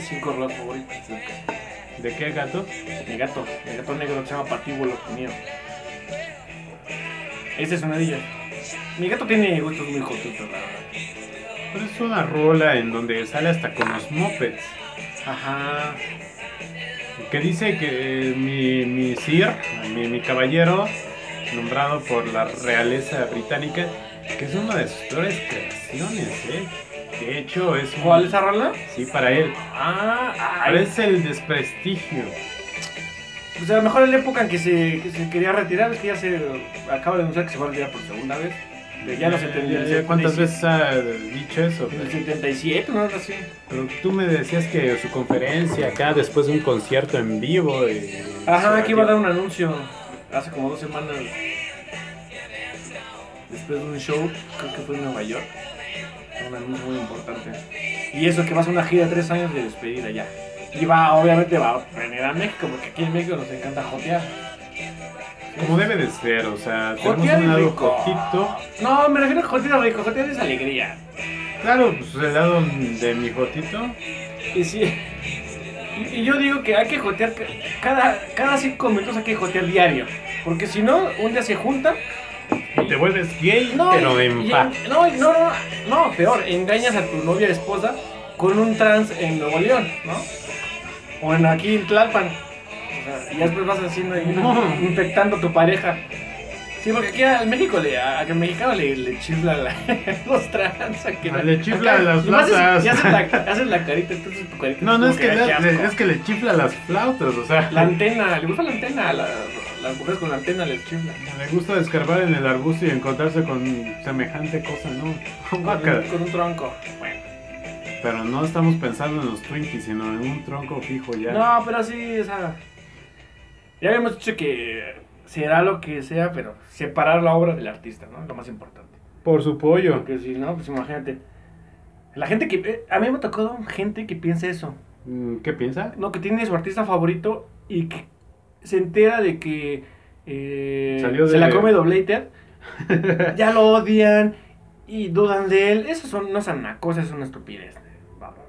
cinco rolas favoritas. ¿De qué gato? Mi gato, mi gato negro que se llama Patíbulo mío. Esa es una de ellas. Mi gato tiene gustos muy jotutos, la verdad. Pues es una rola en donde sale hasta con los mopeds. Ajá. Que dice que mi, mi Sir, mi, mi caballero, nombrado por la realeza británica, que es una de sus peores creaciones, ¿eh? De hecho, es ¿Cuál es esa rola? Sí, para él. Ah, ay. es el desprestigio. O sea, a lo mejor en la época en que se, que se quería retirar, es que ya se acaba de anunciar que se va a retirar por segunda vez. Ya no se entendía. ¿Cuántas veces ha dicho eso? En el 77, no algo así. Pero tú me decías que su conferencia acá, después de un concierto en vivo. y- Ajá, que iba a dar un anuncio hace como dos semanas. Después de un show, creo que fue en Nueva York. Un anuncio muy importante. Y eso que va a ser una gira de tres años de despedida ya. Y va, obviamente va a venir a México, porque aquí en México nos encanta jotear. Como debe de ser, o sea, tenemos Jotear un lado rico. jotito. No, me refiero a jotear rico, jotear es alegría. Claro, pues el lado de mi jotito. Y sí. Y, y yo digo que hay que jotear ca- cada, cada cinco minutos hay que jotear diario. Porque si no, un día se junta te vuelves gay, No, pero y- en y- no, no, no, no, peor, engañas a tu novia esposa con un trans en Nuevo León, ¿no? O en aquí en Tlalpan. O sea, y después vas haciendo infectando a tu pareja. Sí, porque aquí al México le, a, al mexicano le, le chifla la- los trans. a que Ah, le chifla acá, las flautas. Y haces la, haces la carita, entonces tu carita No, no es que, "Ay, le, qué asco". le- es que le chifla las flautas, o sea. La antena, le gusta la antena, la- las mujeres con la antena les chifla. Le gusta descarbar en el arbusto y encontrarse con semejante cosa, ¿no? Con, con un tronco. Bueno. Pero no estamos pensando en los Twinkies, sino en un tronco fijo ya. No, pero sí, o sea. Ya habíamos dicho que será lo que sea, pero separar la obra del artista, ¿no? Es lo más importante. Por su pollo. Porque si no, pues imagínate. La gente que. eh, A mí me ha tocado gente que piensa eso. Mm, ¿Qué piensa? No, que tiene su artista favorito y que se entera de que. eh, Salió se de- la come Doblater. ya lo odian y dudan de él. Eso son, no es una cosa, es una estupidez. Vamos.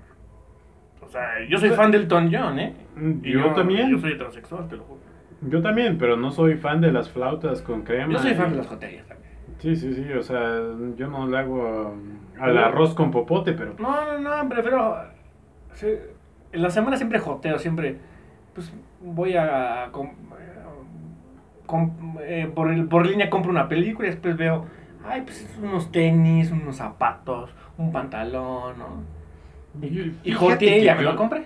O sea, yo soy fan del Elton John, ¿eh? Mm, Y Yo también. Yo soy heterosexual, te lo juro. Yo también, pero no soy fan de las flautas con crema. Yo soy fan de las joterías también. Sí, sí, sí, o sea, yo no le hago al arroz con popote, pero... No, no, no, prefiero. sí, en la semana siempre joteo, siempre. Pues voy a. com- com- eh, por, el, por línea compro una película y después veo. Ay, pues unos tenis, unos zapatos, un pantalón, ¿no? Y, y joteé ya me lo compré.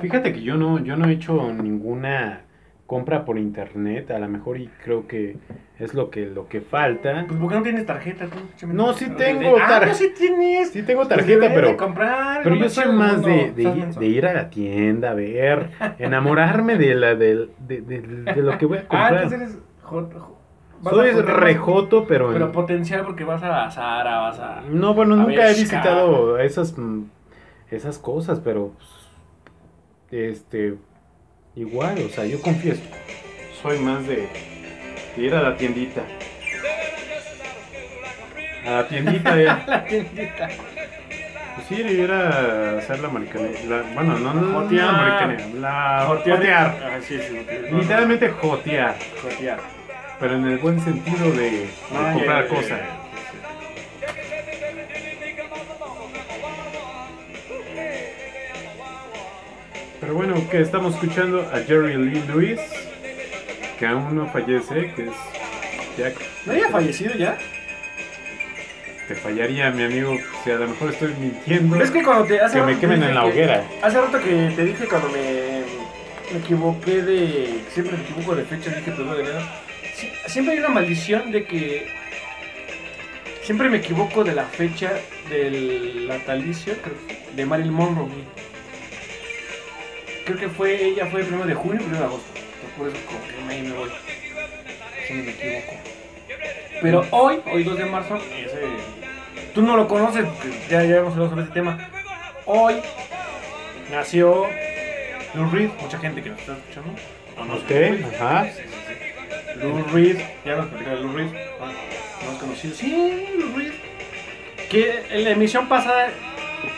Fíjate que yo no, yo no he hecho ninguna compra por internet, a lo mejor y creo que es lo que, lo que falta. Pues ¿por qué no tienes tarjeta tú? No, sí tengo Ah, tar- no, sí tienes. Sí tengo Pues tarjeta, pero... comprar, Pero yo soy más de, de, ir- menso. de ir a la tienda, ver, enamorarme de, la, de, de, de- de lo que voy a Ah, comprar. entonces eres. jo- vas Soy a rejoto, pero... Pero en- potencial porque vas a Zara, vas a. No, bueno, A nunca he visitado esas, esas cosas, pero pues, este igual, o sea, yo confieso, soy más de, de ir a la tiendita. A la tiendita, de, La tiendita. pues sí, ir a hacer la maricanera. bueno, no, no, no, Jotear. la maricanera, la jotear. Ah, sí, sí, jotear. Literalmente jotear, Jotear. pero en el buen sentido de, de Ah, comprar ya, ya, cosas. Pero bueno, que estamos escuchando a Jerry Lee Lewis, que aún no fallece, que es Jack. ¿No había fallecido ya? Te fallaría, mi amigo, si a lo mejor estoy mintiendo. Es que cuando te. hace Que me quemen en la que- hoguera. Hace rato que te dije cuando me, me equivoqué de. Siempre me equivoco de fecha, dije primero de enero. Siempre hay una maldición de que. Siempre me equivoco de la fecha del natalicio creo, de Marilyn Monroe. güey. Creo que fue, ella fue el primero de junio, primero de agosto. Por eso como que ahí me voy. Siempre me equivoco. Pero hoy, hoy 2 de marzo, ese, tú no lo conoces, ya, ya hemos hablado sobre este tema. Hoy nació Lou Reed, mucha gente que nos está escuchando. conoce Ok, ajá. Lou Reed, ya nos platicaba de Lou Reed, ah, no has conocido. Sí, Lou Reed. Que en la emisión pasada,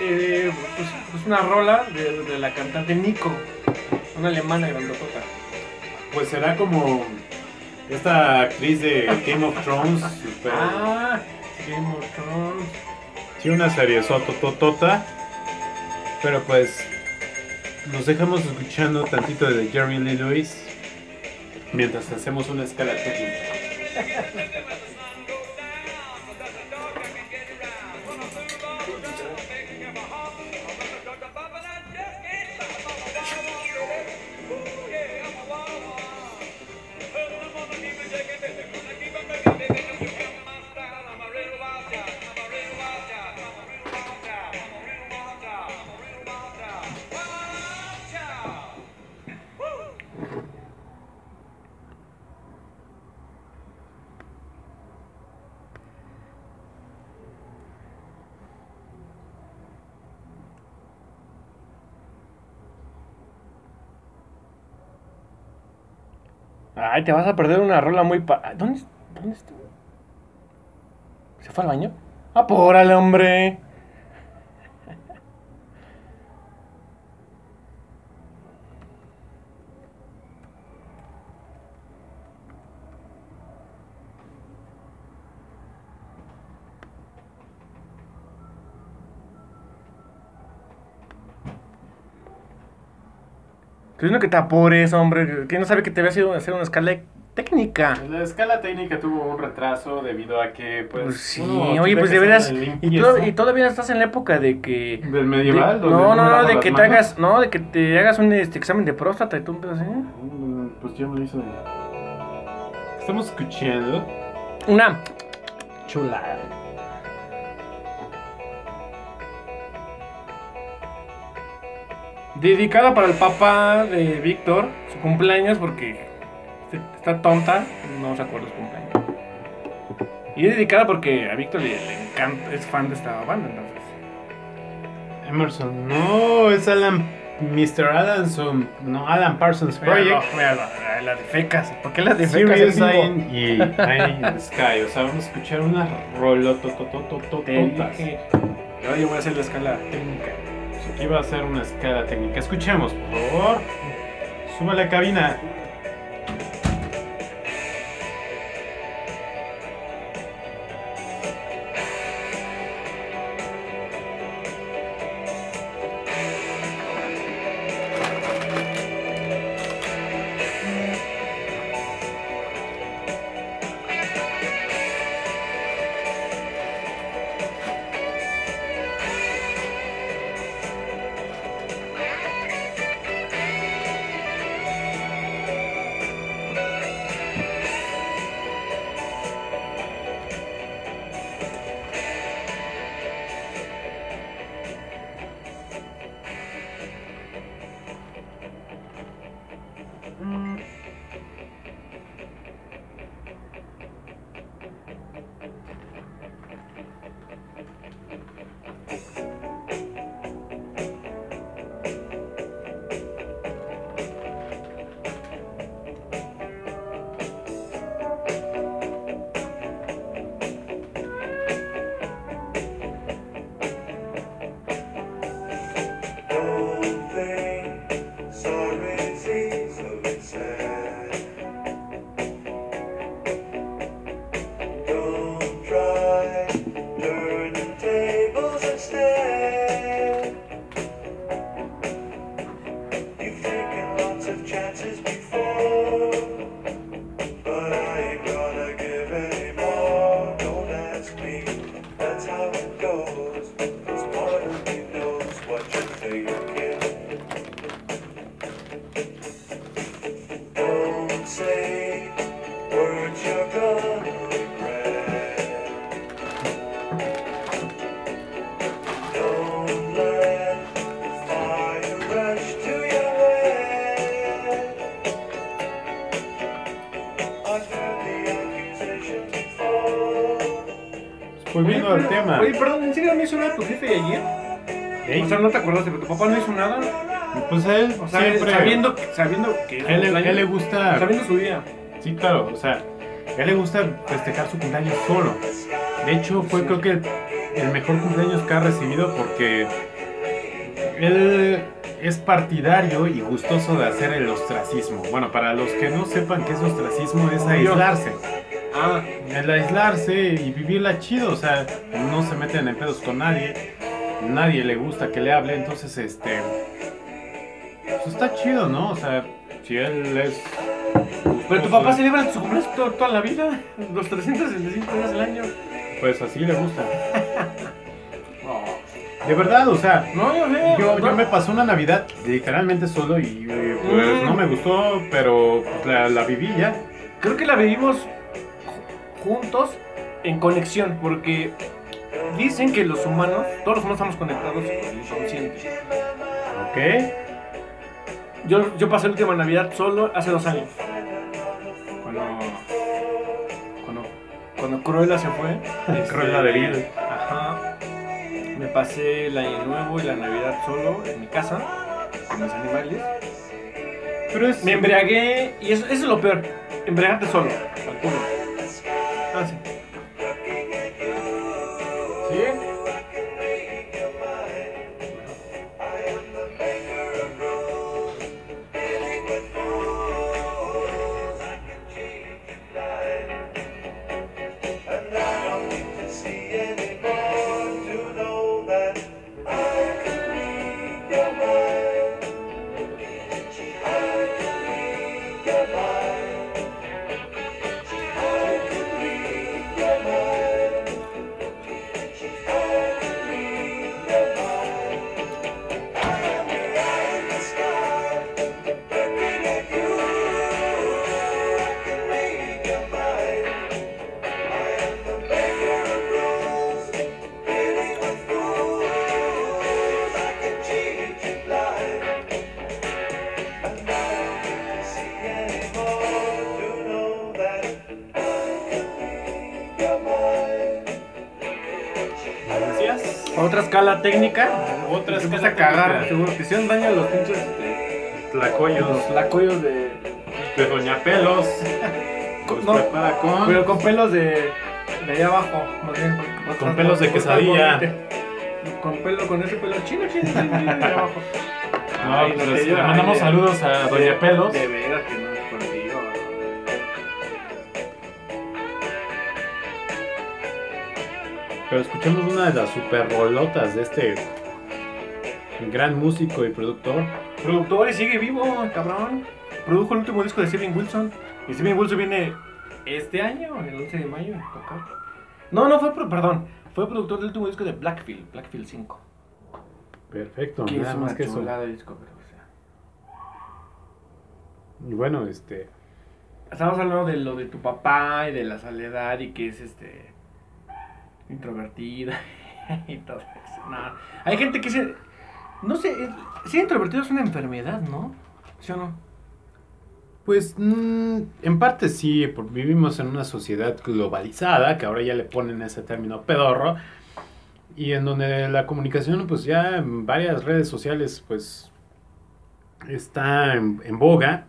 eh, pues, pues una rola de, de la cantante Nico, una alemana grandotota. Pues será como esta actriz de Game of Thrones, super, Ah, Game of Thrones. sí, una serie sotototota. Pero pues nos dejamos escuchando tantito de Jerry Lee Lewis mientras hacemos una escala técnica. Ay, te vas a perder una rola muy pa... ¿Dónde, ¿Dónde está? ¿Se fue al baño? ¡Apórale, hombre! Estoy diciendo que te apures, hombre. ¿Quién no sabe que te había sido hacer una escala técnica? La escala técnica tuvo un retraso debido a que, pues. Pues sí, uno oye, pues que de veras. Y, y todavía estás en la época de que. ¿Del medieval? de- no, no, no, de que te manos? hagas, no, de que te hagas un este, examen de próstata y tú así. Mm, Pues yo me lo hice. Estamos escuchando. Una chula. Dedicada para el papá de Víctor, su cumpleaños, porque está tonta, no se acuerda su cumpleaños. Y es dedicada porque a Víctor le, le encanta, es fan de esta banda, entonces. Emerson, no, es Alan. Mr. Alanson, no, Alan Parsons Project. Véalo, la de fecas. ¿Por qué la de fecas? Serious? Sign y in the Sky. O sea, vamos a escuchar una ahora yo voy a hacer la escala técnica. Aquí va a ser una escala técnica. Escuchemos, por favor. Suba la cabina. Oye, perdón, ¿en serio no hizo nada tu jefe ayer? Ey, O sea, no te acordaste, pero tu papá no hizo nada. pues a él O sea, siempre. sabiendo, sabiendo que. a él, le- a él le gusta. Sabiendo su día. Sí, claro, o sea, a él le gusta festejar su cumpleaños solo. De hecho, fue creo que el, mejor cumpleaños que ha recibido porque él es partidario y gustoso de hacer el ostracismo. Bueno, para los que no sepan qué es ostracismo, es aislarse. Ah, El aislarse y vivirla chido, o sea, no se meten en pedos con nadie, nadie le gusta que le hable, entonces este. Pues está chido, ¿no? O sea, si él es. pero tu papá celebra su cumpleaños to- toda la vida. Los 365 días del año. Pues así le gusta. De verdad, o sea, No, yo sé. yo, me pasé una Navidad literalmente solo y eh, pues Mm. no me gustó, pero pues, la, la viví ya. Creo que la vivimos juntos en conexión, porque dicen que los humanos, todos los humanos estamos conectados con el inconsciente. ¿Ok? Yo, yo pasé la última Navidad solo hace dos años. Cuando. Cuando, cuando Cruella se fue. este, Cruella de Vil. Ajá. Me pasé el año nuevo y la Navidad solo en mi casa, con mis animales. Pero es. Me embriagué, y eso, eso es lo peor. Embriagarte solo, al culo. Ah, sí. Hicieron daño a los pinches. este, Tlacoyos Los lacoyos de. de Doña Pelos. Los No, prepara con. Pero con pelos de. de allá abajo. más bien, Con pelos de quesadilla. Con pelo, con ese pelo chino, chino, de allá abajo. No, Ay, pues, le mandamos de- saludos a Doña Pelos. De veras que no es contigo. Pero escuchemos una de las super rolotas de este gran músico y productor. Productor y sigue vivo, cabrón. Produjo el último disco de Steven Wilson. Y Steven Wilson viene este año, el 11 de mayo. No, no fue, perdón. Fue productor del último disco de Blackfield, Blackfield 5. Perfecto, Que nada es más que eso. chulada de disco, pero, o sea. Y bueno, este. Estamos hablando de lo de tu papá y de la soledad y que es este introvertida y todo eso. No, hay gente que se no sé, es- ser introvertido es una enfermedad, ¿no? ¿Sí o no? Pues mm, en parte sí, por- vivimos en una sociedad globalizada, que ahora ya le ponen ese término pedorro, y en donde la comunicación, pues ya en varias redes sociales, pues está en, en boga,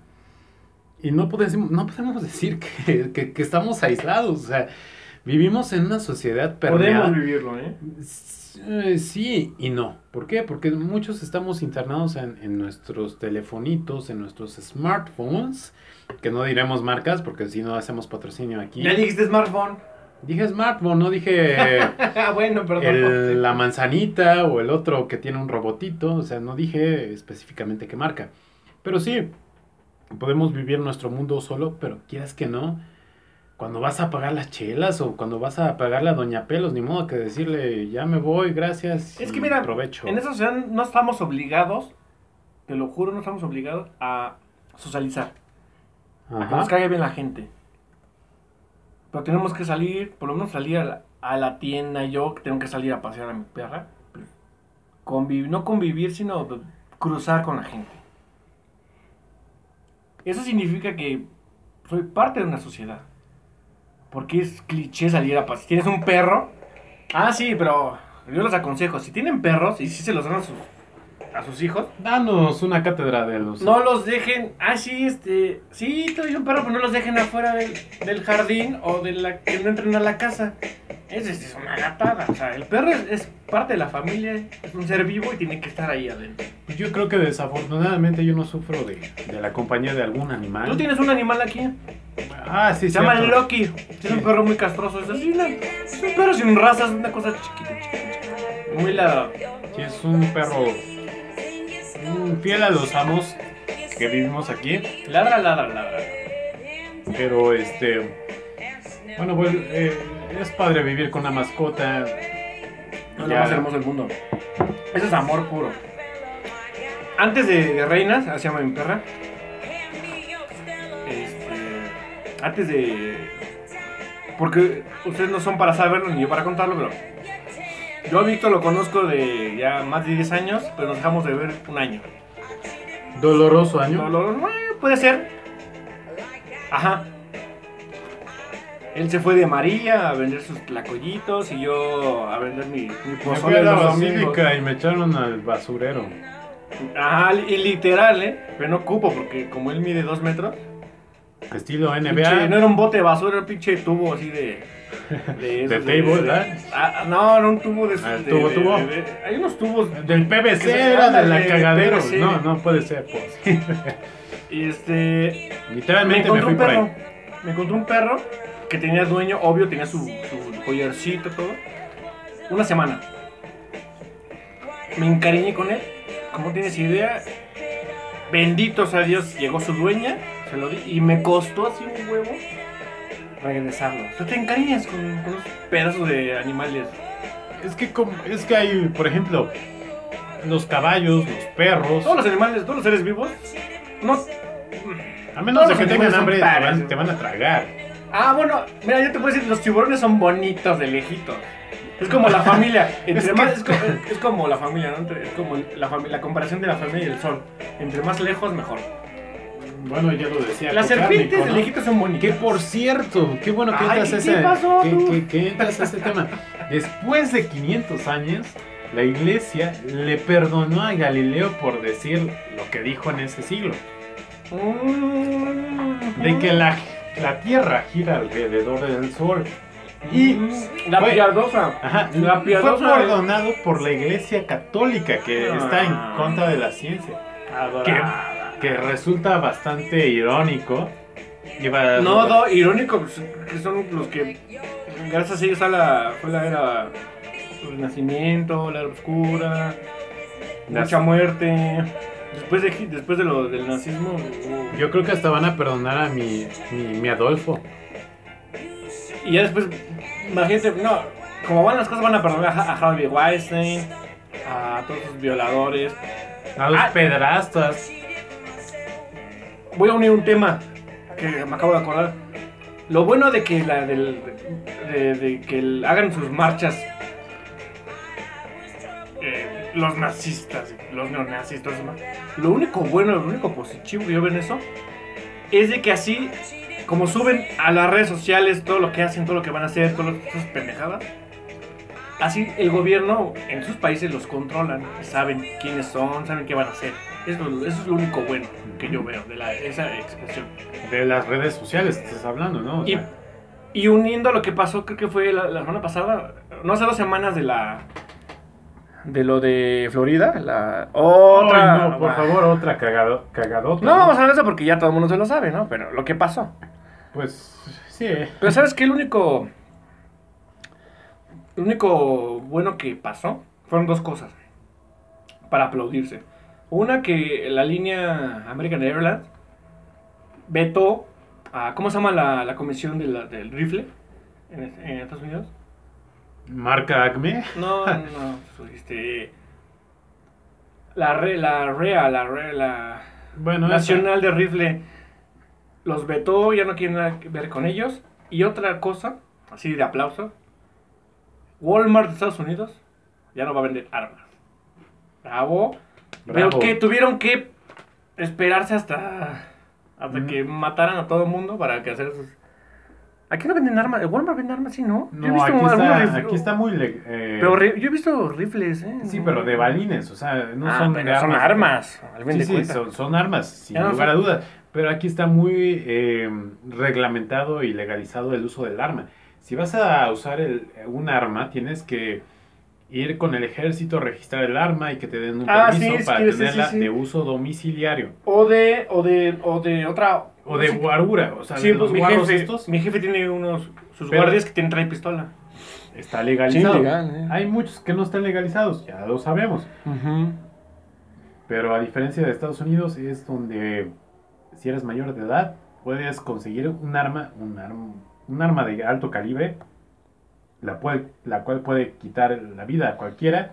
y no podemos, no podemos decir que, que- que estamos aislados, o sea, vivimos en una sociedad permeada. Podemos vivirlo, ¿eh? Eh, Sí y no. ¿Por qué? Porque muchos estamos internados en, en nuestros telefonitos, en nuestros smartphones, que no diremos marcas porque si no hacemos patrocinio aquí. Ya dijiste smartphone. Dije smartphone, no dije Ah, bueno, perdón. el- la manzanita o el otro que tiene un robotito, o sea, no dije específicamente qué marca. Pero sí, podemos vivir nuestro mundo solo, pero quieras que no, cuando vas a pagar las chelas o cuando vas a pagarle a Doña Pelos, ni modo que decirle, ya me voy, gracias. Es que mira, provecho. En esa sociedad no estamos obligados, te lo juro, no estamos obligados a socializar. A que nos caiga bien la gente. Pero tenemos que salir, por lo menos salir a la, a la tienda. Yo que tengo que salir a pasear a mi perra. conviv- no convivir, sino cruzar con la gente. Eso significa que soy parte de una sociedad. Porque es cliché salir a pasear. Si tienes un perro. Ah, sí, pero yo les aconsejo. Si tienen perros y si se los dan a sus, a sus hijos, Danos una cátedra de los... no los dejen, ah, sí, este, sí, te doy un perro, pero no los dejen afuera del, del jardín o de la que no entren a la casa. Es, es, es una gatada, o sea, el perro es, es parte de la familia, es un ser vivo y tiene que estar ahí adentro. Yo creo que desafortunadamente yo no sufro de, de la compañía de algún animal. Tú tienes un animal aquí, Ah, sí, se llama. Loki, tiene un perro muy castroso, es así, una- es un perro sin raza, es una cosa chiquita, chiquita, chiquita. Muy la... Sí, es un perro fiel a los amos que vivimos aquí. Ladra, ladra, ladra. Pero este. Bueno, pues eh, es padre vivir con una mascota. No es lo más hermoso del mundo. Eso es amor puro. Antes de, de Reinas, así llama mi perra. Este, antes de. Porque ustedes no son para saberlo ni yo para contarlo, pero. Yo a Víctor lo conozco de ya más de 10 años, pero nos dejamos de ver un año. Doloroso año. Lo- bueno, puede ser. Ajá. Él se fue de María a vender sus tlacoyitos y yo a vender mi, mi Me fui pozole a la basílica y me echaron al basurero. Ajá, y literal, ¿eh? Pero no cupo porque como él mide dos metros. Estilo pinche- NBA. no era un bote de basura, era un pinche tubo así de. De, De table, ¿verdad? Ah, no, era un tubo de. Ah, de- tubo, de- tubo. hay unos tubos. Del PVC era de la cagadero. PVC. No, no puede ser, pues. Y este. Me Literalmente me, encontré fui un por perro. ahí. Me encontré un perro que tenía dueño, obvio, tenía su, su collarcito, todo. Una semana. Me encariñé con él. ¿Cómo tienes idea? Bendito sea Dios, llegó su dueña, se lo di y me costó así un huevo regresarlo. O sea, te encariñas con, con esos pedazos de animales. Es que, como- es que hay, por ejemplo, los caballos, los perros. Todos los animales, todos los seres vivos, no. A menos de que tengan hambre, te van, te van a tragar. Ah, bueno, mira, yo te puedo decir, los tiburones son bonitos de lejitos. Es como la familia. Entre Es que- más, es, co- es como la familia, ¿no? Es como la comparación de la familia y el sol. Entre más lejos, mejor. Bueno, ya lo decía. Las serpientes de lejitos son bonitas. Que por cierto, qué bueno que Ay, entras a ¿qué ese, pasó, que, tú? que- que entras a ese tema. Después de 500 años, la iglesia le perdonó a Galileo por decir lo que dijo en ese siglo. De que la, la Tierra gira alrededor del Sol. Y La fue- piadosa. Ajá, La fue piadosa. perdonado por la iglesia católica que Ah. está en contra de la ciencia. Adorada. Que resulta bastante irónico. Iba- No, no, irónico, pues, que son los que, gracias a ellos a la, fue la era del nacimiento, la era oscura, Las- mucha muerte. Después de, después de lo del nazismo, Yo creo que hasta van a perdonar a mi, mi, mi Adolfo. y ya después, imagínate, no, como van las cosas, van a perdonar a, a Harvey Weinstein, a todos los violadores. A los Ah. pedrastas. Voy a unir un tema que me acabo de acordar. Lo bueno de que la del, de, de que el- hagan sus marchas eh, los nazistas, los neonazis, todo eso, ¿no? Lo único bueno, lo único positivo que yo veo en eso es de que así, como suben a las redes sociales todo lo que hacen, todo lo que van a hacer, todas esas pendejadas, así el gobierno en sus países los controlan, saben quiénes son, saben qué van a hacer. Eso, eso es lo único bueno que yo veo de la, esa expresión. De las redes sociales estás hablando, ¿no? O Y, sea, y uniendo lo que pasó, creo que fue la, la semana pasada, no hace dos semanas de la. De lo de Florida, la otra. Ay, no, por favor, otra cagado, cagadota. No vamos a hablar de eso porque ya todo el mundo se lo sabe, ¿no? Pero lo que pasó. Pues sí. Pero ¿sabes qué? El único. Lo único bueno que pasó fueron dos cosas. Para aplaudirse. Una que la línea American Airlines vetó a. ¿Cómo se llama la, la comisión de la- del rifle en, en Estados Unidos? Marca Acme. No, no, no. Este. La, re, la REA, la, la Bueno, Nacional de Rifle los vetó, ya no quieren nada que ver con ellos. Y otra cosa, así de aplauso: Walmart de Estados Unidos ya no va a vender armas. Bravo. Pero que tuvieron que esperarse hasta, hasta que mataran a todo el mundo para que hacer sus. Aquí no venden armas. Walmart vende armas, sí, ¿no? Yo he No, visto aquí está, aquí está muy... eh, Pero yo he visto rifles, ¿eh? Sí, pero de balines, o sea, no Ah, son pero de son armas. Sí, sí, son, son armas, sin Ya no lugar a dudas. Pero aquí está muy eh, reglamentado y legalizado el uso del arma. Si vas a usar el- un arma, tienes que ir con el ejército, registrar el arma y que te den un Ah, permiso sí, para sí, tenerla sí, sí. de uso domiciliario. O de, o de, o de otra. O de sí, guarura, o sea, sí, de pues los mi jefe, estos, mi jefe tiene unos, sus Pero- guardias que tienen trae pistola. está legalizado. Sí, legal, eh. Hay muchos que no están legalizados, ya lo sabemos. Pero a diferencia de Estados Unidos, es donde si eres mayor de edad, puedes conseguir un arma, un arma, un arma de alto calibre, la, puede- la cual puede quitar la vida a cualquiera.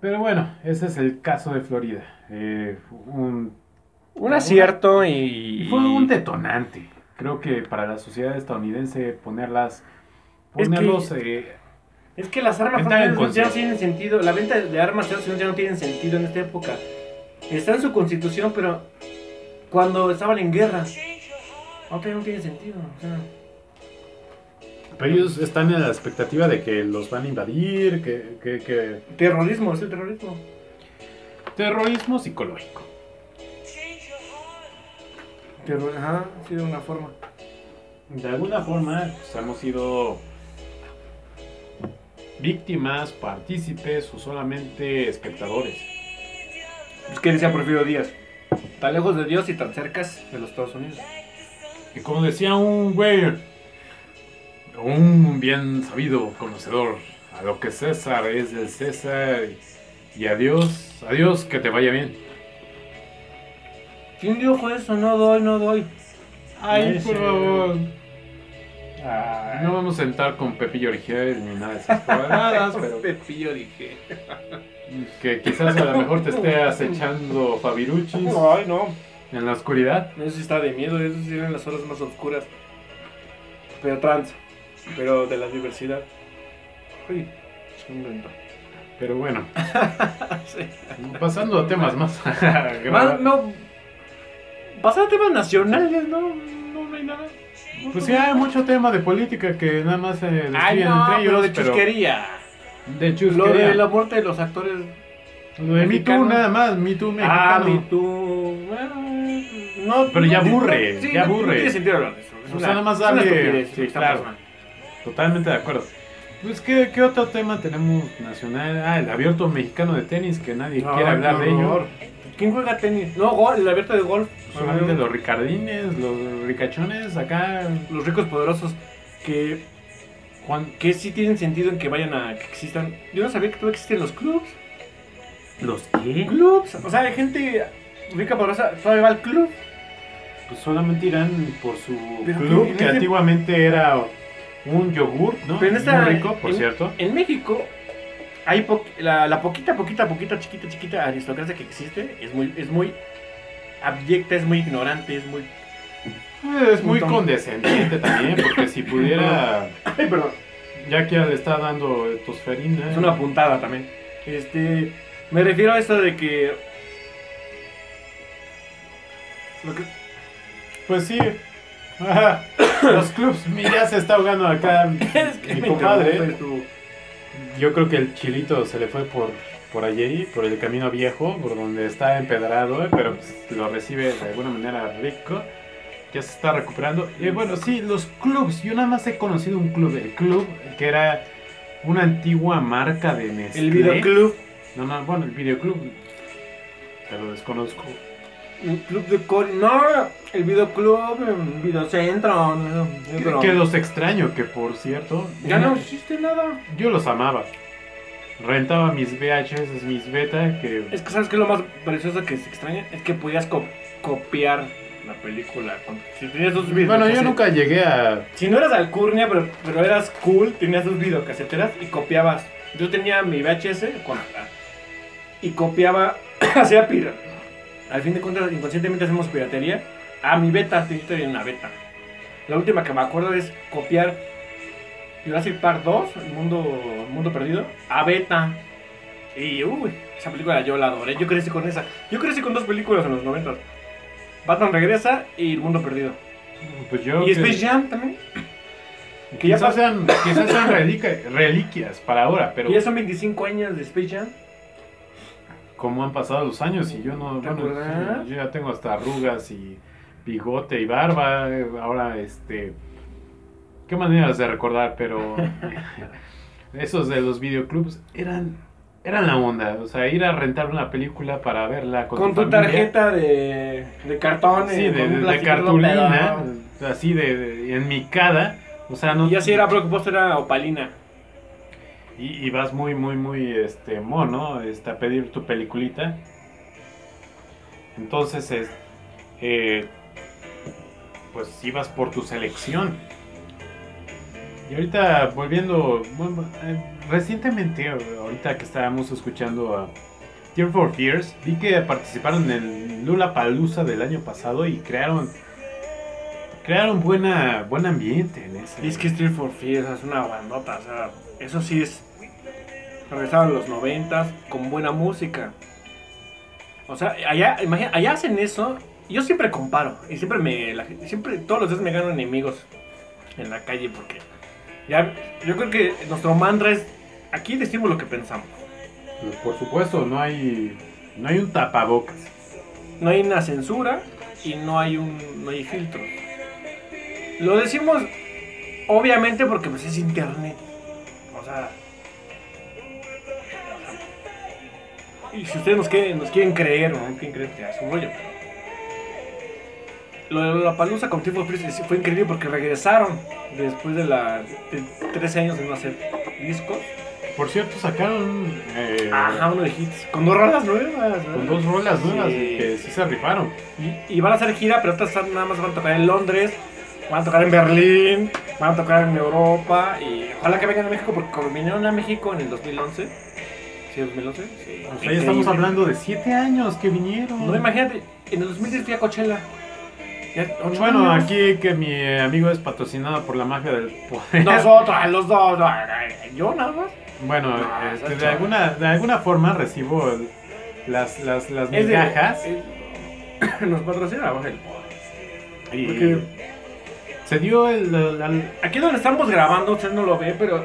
Pero bueno, ese es el caso de Florida. Eh, un, Un acierto y. y fue un detonante. Creo que para la sociedad estadounidense ponerlas, Es que- ponerlos, eh, Es que las armas ya no tienen sentido. La venta de armas ya no tienen sentido en esta época. Está en su constitución, pero cuando estaban en guerra, ya no tiene sentido. O sea, pero ellos están en la expectativa de que los van a invadir, que, que, que terrorismo, es el terrorismo. terrorismo psicológico. Terror, ajá, sí, de una forma. De alguna forma pues, hemos sido víctimas, partícipes o solamente espectadores. Es que decía Porfirio Díaz. Tan lejos de Dios y tan cercas de los Estados Unidos. Y como decía un güey, un bien sabido conocedor, a lo que César es del César y adiós, adiós, que te vaya bien. ¿Quién dijo eso? No doy, no doy. Ay, Ese- por favor. No vamos a sentar con Pepillo Origel ni nada de esas cosas, pero Pepillo dije. que quizás a lo mejor te esté acechando Fabiruchis Ay, no. en la oscuridad. Eso sí está de miedo, eso sí en las horas más oscuras. Pero trans. Pero de la diversidad. Uy, es un invento. Pero bueno, Sí. pasando a temas más. Más, no. Pasar a temas nacionales, no, no, no hay nada. Pues sí, hay mucho tema de política que nada más se Ay, no, entre ellos. pero de pero- chusquería. De hecho, es Lo de la muerte de los actores. lo de Me Too nada más, Me Too Ah, mexicano. Me Too. Bueno, no, Pero ya aburre, sí, ya aburre. No tiene sentido hablar de eso. Es O sea, nada más dale- sí, claro. pasando. Totalmente de acuerdo. Pues, ¿qué, ¿qué otro tema tenemos nacional? Ah, el abierto mexicano de tenis, que nadie quiere hablar de ello. ¿Quién juega tenis? No, gol, el abierto de golf. Solamente los ricardines, los ricachones, acá. Los ricos poderosos que, Juan, que sí tienen sentido en que vayan a que existan. Yo no sabía que todavía existen los clubs. ¿los qué? Clubs. O sea, hay gente rica poderosa todavía va al club. Pues solamente irán por su Pero club, que antiguamente era un yogur, ¿no? Pero en esta- Muy rico, por en- cierto. En México, hay po- la, la poquita, poquita, poquita, chiquita, chiquita aristocracia que existe es muy, es muy abyecta, es muy ignorante, es muy. Es muy condescendiente también, porque si pudiera, Ay, perdón. ya que le está dando tosferina. Es una puntada también. Este. Me refiero a esto de que. Lo que Pues sí. Los clubs, mira, se está ahogando acá es que mi compadre. Yo creo que el chilito se le fue por, por allí, por el camino viejo, por donde está empedrado, pero pues, lo recibe de alguna manera rico. Ya se está recuperando. Y bueno, sí, los clubs. Yo nada más he conocido un club. El club que era una antigua marca de Nestlé. El videoclub. No, no, bueno, el videoclub. Te lo desconozco. Un club de core. No, el videoclub, el videocentro. no, pero- Que los extraño, que por cierto. Ya no existe nada. Yo los amaba. Rentaba mis VHS, mis beta, que Es que sabes que lo más precioso que se extraña es que podías co- copiar la película. Si tenías tus videos. Bueno, yo nunca llegué a. Si no eras alcurnia, pero, pero eras cool, tenías tus videocaseteras y copiabas. Yo tenía mi VHS con, y copiaba, hacía pira. Al fin de cuentas, inconscientemente hacemos piratería. Ah, mi beta, yo tenía una beta. La última que me acuerdo es copiar Jurassic Park 2, El Mundo, el mundo Perdido, a beta. Y uy, esa película yo la adoré. Yo crecí con esa. Yo crecí con dos películas en los 90. Batman regresa y El Mundo Perdido. Pues yo. Y que- Space Jam también. que ya quizás, pas- sean, quizás sean reliqui- reliquias para ahora, pero ya son 25 años de Space Jam. Como han pasado los años y yo no. ¿Te Bueno, yo ya tengo hasta arrugas y bigote y barba. Ahora, este. Qué maneras de recordar, pero. esos de los videoclubs eran. Eran la onda, o sea, ir a rentar una película para verla con, Con, tu tarjeta de, de cartón. Sí, eh, de, cartulina, así de, de enmicada. O sea, no. Y así era, pero que era opalina. Y, vas muy, muy, muy este, mono este, a pedir tu peliculita. Entonces, es, eh, pues ibas por tu selección. Y ahorita volviendo, eh, recientemente, ahorita que estábamos escuchando a Tear for Fears, vi que participaron en Lula Palusa del año pasado y crearon, crearon buena, buen ambiente en ese. Y es que Street for Fear es una bandota, o sea, eso sí es. Regresaron los 90 con buena música. O sea, allá, imagina, allá hacen eso. Yo siempre comparo. Y siempre me. la- siempre, todos los días me gano enemigos en la calle porque. Ya, yo creo que nuestro mantra es. Aquí decimos lo que pensamos. Pues, Por supuesto, no hay, no hay un tapabocas. No hay una censura y no hay un. no hay filtros. Lo decimos obviamente porque pues es internet. O sea. Y si ustedes nos quieren, nos quieren creer o no quieren creer, es un rollo. Lo de la palusa con Freeze fue increíble porque regresaron después de la de 13 años de no hacer discos. Por cierto, sacaron eh, Ajá, uno de hits. Con dos rolas nuevas. ¿no? con dos rolas nuevas Sí. que sí se rifaron. Y, y van a hacer gira, pero otras nada más van a tocar en Londres, van a tocar en Berlín, van a tocar en Europa y ojalá que vengan a México porque vinieron a México en el 2011. ¿Sí, 2011? Sí. O sea, ya estamos hablando de siete años que vinieron. No, imagínate, en el 2010 fui a Coachella. Ya, Bueno, años. aquí que mi amigo es patrocinado por la magia del poder. Nosotros, los dos, yo nada más. Bueno, este, de, alguna, de alguna forma recibo el- las, las, las de- migajas. es- nos patrocina la del Poder. y porque- se dio el, el- el- Aquí donde estamos grabando, usted no lo ve, pero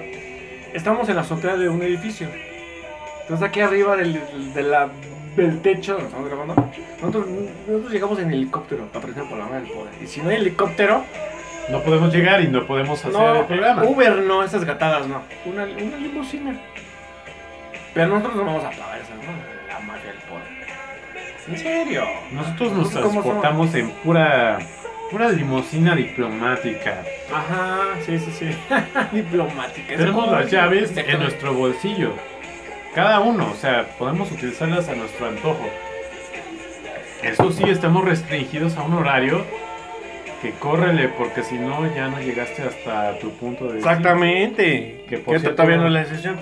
estamos en la azotea de un edificio. Entonces aquí arriba del, del- de la- del techo donde estamos grabando, nosotros, nosotros llegamos en helicóptero, patrocinado por la Hora del Poder. Y si no hay helicóptero, No podemos llegar y no podemos hacer no, el programa. Uber no, esas gatadas no. Una, una limusina. Pero nosotros no vamos a pagar esas, ¿no? La mafia del poder. ¿En serio? Nosotros nos transportamos en pura, pura limusina diplomática. Ajá, sí, sí, sí. Diplomática. Tenemos las llaves en nuestro bolsillo. Cada uno, o sea, podemos utilizarlas a nuestro antojo. Eso sí, estamos restringidos a un horario que córrele, porque si no, ya no llegaste hasta tu punto de Exactamente. Que por cierto- todavía no la decisión.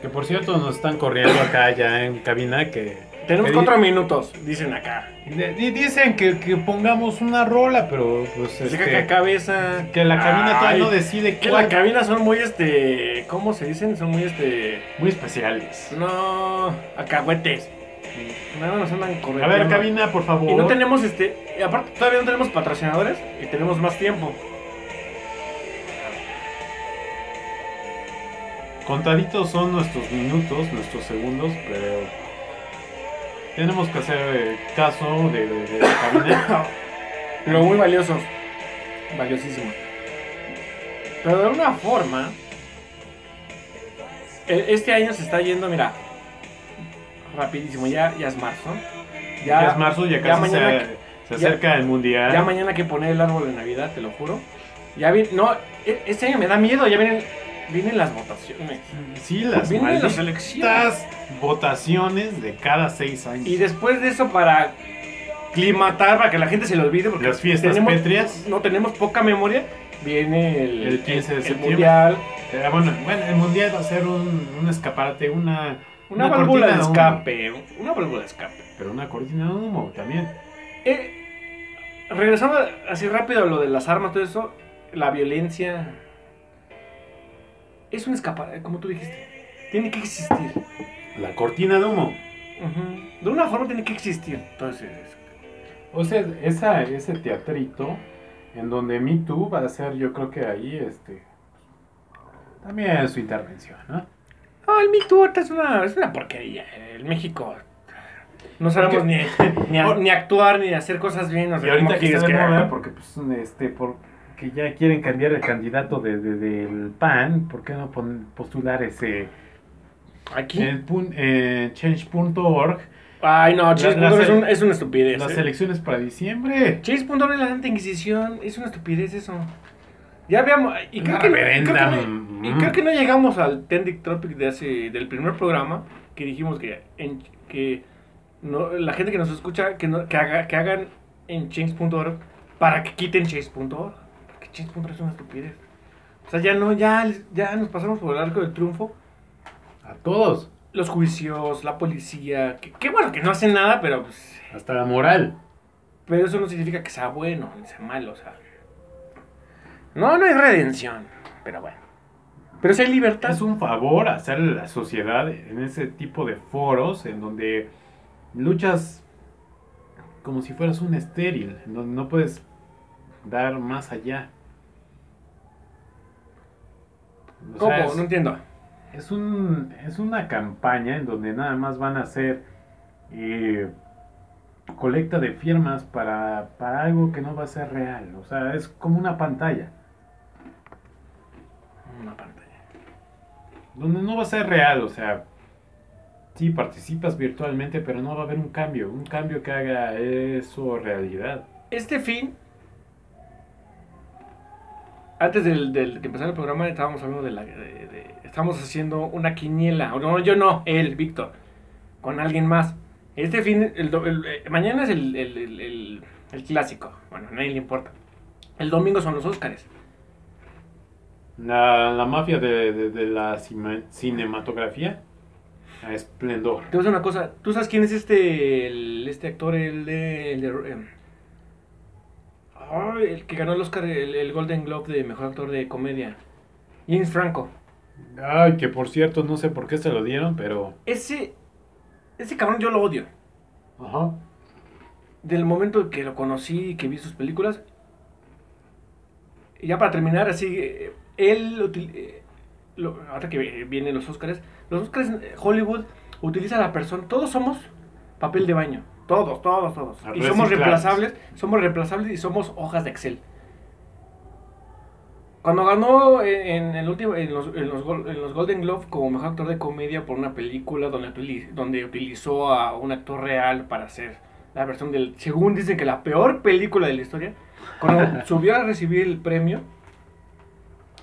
Que por cierto, nos están corriendo acá ya en cabina que. Tenemos cuatro minutos, dicen acá. di- di- Dicen que, que pongamos una rola, pero pues este, que cabeza. que la cabina todavía Ay, no decide Que cuál. la cabina son muy este. ¿Cómo se dicen? Son muy este. Muy especiales. No. Acahuetes. Nada nos andan corriendo. A ver, cabina, por favor. Y no tenemos este. y aparte, todavía no tenemos patrocinadores y tenemos más tiempo. Contaditos son nuestros minutos, nuestros segundos, pero tenemos que hacer eh, caso de, de- de. Pero muy valiosos. Valiosísimos. Pero de alguna forma. e- Este año se está yendo, mira. Rapidísimo, ya, ya es marzo. Ya, es marzo, ya casi mañana se, se ya- acerca el mundial. Ya mañana hay que poner el árbol de Navidad, te lo juro. Ya vi, no, e- este año me da miedo, ya vienen, vienen las votaciones. Sí, las Vienen las elecciones. votaciones de cada seis años. Y después de eso, para climatar, para que la gente se lo olvide, porque Las fiestas tenemos, no tenemos poca memoria, viene el, El 15 de el septiembre. mundial. Eh, bueno, bueno, el mundial va a ser un, un escaparate, una, Una, Una válvula de humo. escape, una válvula de escape. pero una cortina de humo también. Eh, regresando así rápido a lo de las armas, todo eso, la violencia es un escaparate, como tú dijiste. Tiene que existir. La cortina de humo. De una forma tiene que existir. Entonces, O sea, esa, ese teatrito en donde Me Too va a ser, yo creo que ahí, este, también su intervención, ¿no? ah, el Me Too ahorita es una, es una porquería. El México no sabemos ni, ni, a- ni actuar ni hacer cosas bien. O sea, Y ahorita ¿cómo que que moda, haga? porque pues, este, porque ya quieren cambiar el candidato de, de- del PAN, ¿por qué no pon- postular ese Aquí. eh, change.org Ay, no, Chase.org la- es, un- es una estupidez. las eh. elecciones para diciembre? Chase.org es la Santa Inquisición. Es una estupidez eso. Ya veamos. Y creo, que no, creo que mm. y creo que no llegamos al Tendic Tropic de hace, del primer programa. Que dijimos que, en- que no, la gente que nos escucha que, no- que, haga, que hagan en Change.org para que quiten Chase.org. Es una estupidez. O sea, ya no, ya, ya nos pasamos por el arco del triunfo. A todos, Los juicios, la policía. Que, que bueno, que no hacen nada, pero pues, hasta la moral. Pero eso no significa que sea bueno ni sea malo, o sea. No, no hay redención. Pero bueno. Pero si hay libertad. Es un favor hacerle a la sociedad en ese tipo de foros en donde luchas como si fueras un estéril, en donde no puedes dar más allá. O ¿Cómo? sea, es, No entiendo. es un, es una campaña en donde nada más van a hacer eh, colecta de firmas para, para algo que no va a ser real. O sea, es como una pantalla. Una pantalla. donde no va a ser real, o sea, sí participas virtualmente, pero no va a haber un cambio, un cambio que haga eso realidad. Este fin. Antes del, del que empezara el programa estábamos hablando de la. de- de- estábamos haciendo una quiniela. No, yo no, él, Víctor. Con alguien más. Este fin. el do- el- eh, mañana es el, el- el- el- el clásico. Bueno, a nadie le importa. El domingo son los Óscares. La, la mafia de, de- de la cima- cinematografía, a esplendor. Te voy a decir una cosa. ¿Tú sabes quién es este el- este actor, el de... El, de, em, ay, el que ganó el Oscar, el, el Golden Globe de Mejor Actor de Comedia? James Franco. Ay, que por cierto, no sé por qué se lo dieron, pero... Ese... Ese cabrón yo lo odio. Ajá. Del momento que lo conocí y que vi sus películas. Y ya para terminar, así... eh, Él... util- eh, lo- ahora que vienen los Oscars, los Oscars, eh, Hollywood utiliza a la persona, todos somos papel de baño, todos, todos, todos. A Y somos reemplazables, somos reemplazables y somos hojas de Excel. Cuando ganó en, en el último, en los, en, los, Gol- en los Golden Globe como mejor actor de comedia por una película donde, donde utilizó a un actor real para hacer la versión del, según dicen que la peor película de la historia, cuando subió a recibir el premio,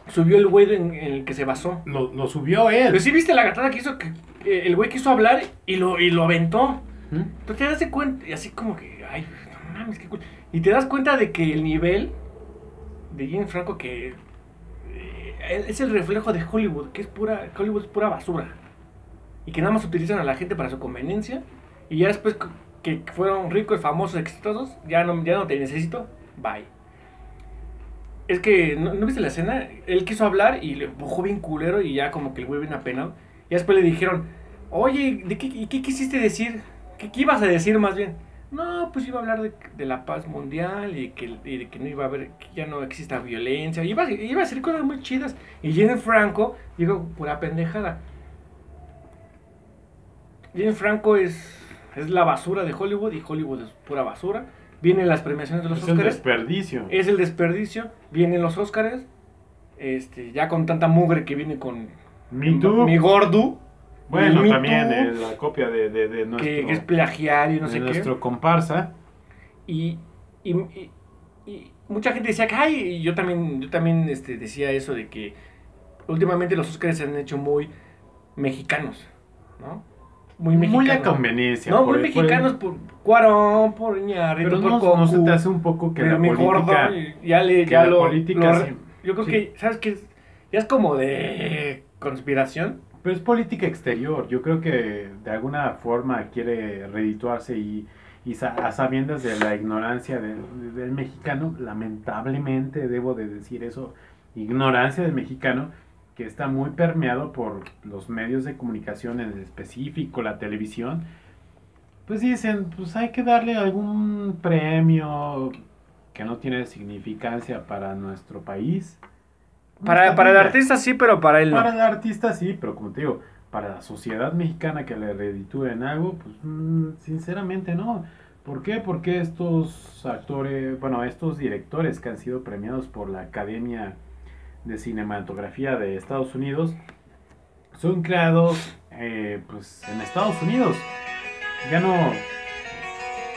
subió el güey en, en el que se basó. Lo, lo subió él. Pero sí viste la gatada que hizo, que que el güey quiso hablar y lo, y lo aventó. ¿Mm? Entonces te das cuenta, y así como que, ay, no mames, qué cool. Y te das cuenta de que el nivel de James Franco que eh, es el reflejo de Hollywood, que es pura, Hollywood es pura basura. Y que nada más utilizan a la gente para su conveniencia. Y ya después que fueron ricos, famosos, exitosos, ya no, ya no te necesito, bye. Es que, ¿no, ¿no viste la escena? Él quiso hablar y le empujó bien culero y ya como que el güey bien apenado. Y después le dijeron, oye, ¿de qué, qué quisiste decir? ¿Qué, qué ibas a decir más bien? No, pues iba a hablar de, de la paz mundial y, que, y de que no iba a haber, que ya no exista violencia. Iba, iba a decir cosas muy chidas. Y Jane Franco dijo, pura pendejada. Jane Franco es, es la basura de Hollywood y Hollywood es pura basura. Vienen las premiaciones de los Es un Oscars desperdicio. es el desperdicio. Vienen los Óscares. Este, ya con tanta mugre que viene con mi gordo. Bueno, Me también Too, eh, la copia de, de, de nuestro, que, que es plagiario y no de sé qué. nuestro comparsa. Y, y, y- y mucha gente decía que, ay, y yo también, yo también este, decía eso de que últimamente los Óscares se han hecho muy mexicanos, ¿no? Muy mexicanos. Muy a conveniencia. No, por muy el- por el- mexicanos por Cuarón, por Iñárritu, Pero por no, no se te hace un poco que la política... gordo, ya le, ya lo, política lo- sí. Yo creo Sí. que, ¿sabes qué? Ya es como de conspiración. Pero es política exterior. Yo creo que de alguna forma quiere redituarse y, y a sabiendas de la ignorancia del, del mexicano, lamentablemente debo de decir eso, ignorancia del mexicano que está muy permeado por los medios de comunicación en específico, la televisión. Pues dicen, pues hay que darle algún premio que no tiene significancia para nuestro país. Para, para el artista sí, pero para él no. Para el artista sí, pero como te digo, para la sociedad mexicana que le reditúe en algo, pues mm, sinceramente no. ¿Por qué? Porque estos actores, bueno, estos directores que han sido premiados por la Academia de Cinematografía de Estados Unidos son creados eh, pues en Estados Unidos. Ya no,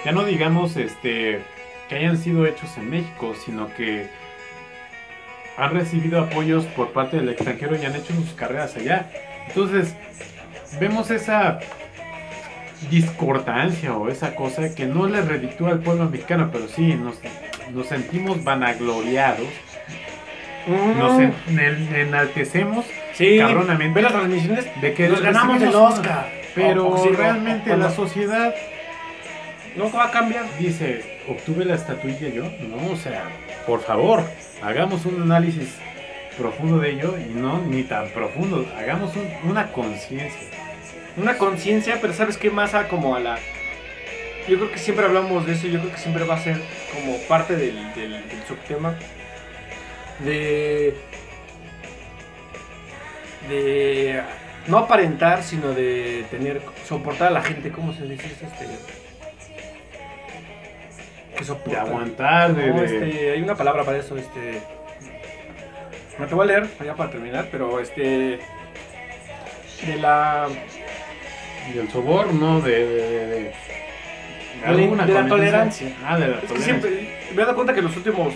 ya no digamos este que hayan sido hechos en México, sino que han recibido apoyos por parte del extranjero y han hecho sus carreras allá. Entonces, vemos esa discordancia o esa cosa que no le reditúa al pueblo mexicano, pero sí nos, nos sentimos vanagloriados, Mm. nos en- en- enaltecemos sí, cabronamente ve las transmisiones. de que Nos ganamos el Oscar. Pero O- o sí, o- realmente la sociedad No va a cambiar. dice, obtuve la estatuilla yo. No, o sea, por favor, hagamos un análisis profundo de ello y no ni tan profundo, hagamos un- una conciencia. Una conciencia, pero ¿sabes qué más? A como a la... Yo creo que siempre hablamos de eso, yo creo que siempre va a ser como parte del, del, subtema de... De no aparentar, sino de tener, soportar a la gente, ¿cómo se dice? Este, que De aguantar, de, No, este, hay una palabra para eso, este. No te voy a leer, ya para terminar, pero este. De la. del soborno, de, de, de- de- De la- tolerancia. Ah, de la Es que tolerancia. siempre. Me he dado cuenta que los últimos.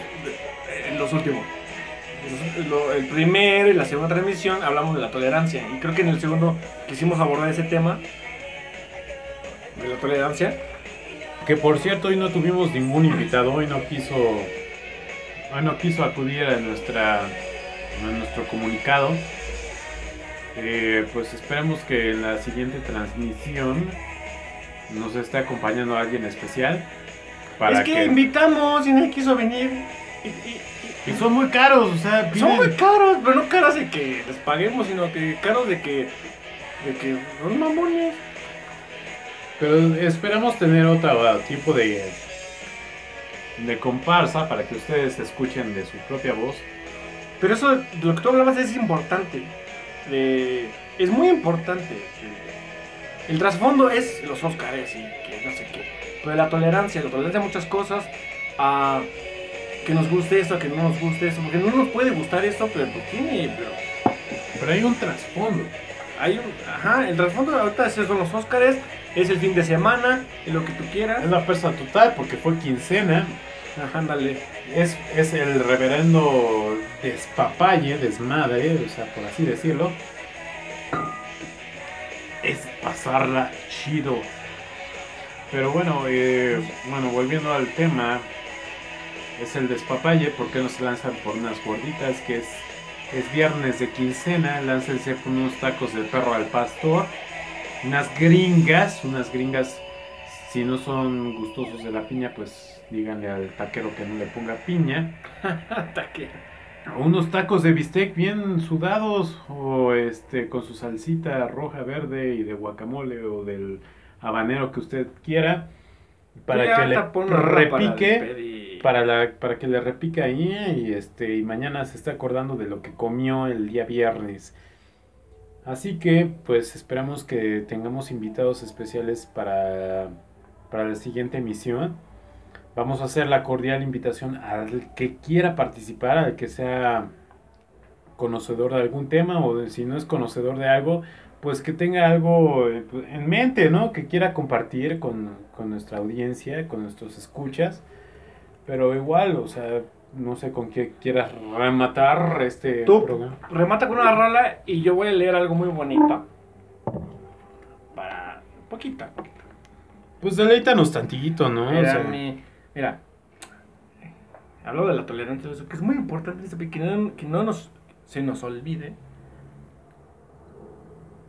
eh, Los últimos. los- el primero y la segunda transmisión hablamos de la tolerancia. Y creo que en el segundo quisimos abordar ese tema. De la tolerancia. Que por cierto, hoy no tuvimos ningún invitado, hoy no quiso, hoy no quiso acudir a nuestra, a nuestro comunicado. Eh, pues esperemos que en la siguiente transmisión nos esté acompañando alguien especial. Para es que, invitamos y nadie quiso venir. Y, y- y- y son muy caros, o sea, Son muy caros, pero no caros de que les paguemos, sino que caros de que. de que son mamones. Pero esperamos tener otro tipo de, de comparsa para que ustedes escuchen de su propia voz. Pero eso, lo que tú hablabas es importante. de- es muy importante. El trasfondo es los Óscares y que no sé qué. Pero la tolerancia, la tolerancia a muchas cosas, a que nos guste esto, a que no nos guste esto, porque no nos puede gustar esto, pero tiene, pero Pero hay un trasfondo. hay un, ajá, el trasfondo ahorita son los Óscares, es el fin de semana, es lo que tú quieras. Es la pesa total porque fue quincena. Ajá, ándale. Es, es el reverendo despapalle, desmadre, o sea, por así decirlo. Es pasarla chido. Pero bueno, eh, bueno, volviendo al tema, es el despapalle, porque no se lanzan por unas gorditas, que es, es viernes de quincena, láncense con unos tacos de perro al pastor, unas gringas, unas gringas, si no son gustosos de la piña, pues díganle al taquero que no le ponga piña. Unos tacos de bistec bien sudados o este con su salsita roja, verde y de guacamole o del habanero que usted quiera para Ya, que le repique para la para que le repique ahí y este y mañana se esté acordando de lo que comió el día viernes. Así que pues esperamos que tengamos invitados especiales para para la siguiente emisión. Vamos a hacer la cordial invitación al que quiera participar, al que sea conocedor de algún tema o si no es conocedor de algo, pues que tenga algo eh, en mente, ¿no? Que quiera compartir con, con nuestra audiencia, con nuestros escuchas. Pero igual, o sea, no sé con qué quieras rematar este Tú. programa. Remata con una rola y yo voy a leer algo muy bonito. Para. Poquita, poquita. Pues deleítanos tantito, ¿no? O Mira, sea, mi- mira. Hablo de la tolerancia, eso, que es muy importante este, que no, que no nos, se nos olvide.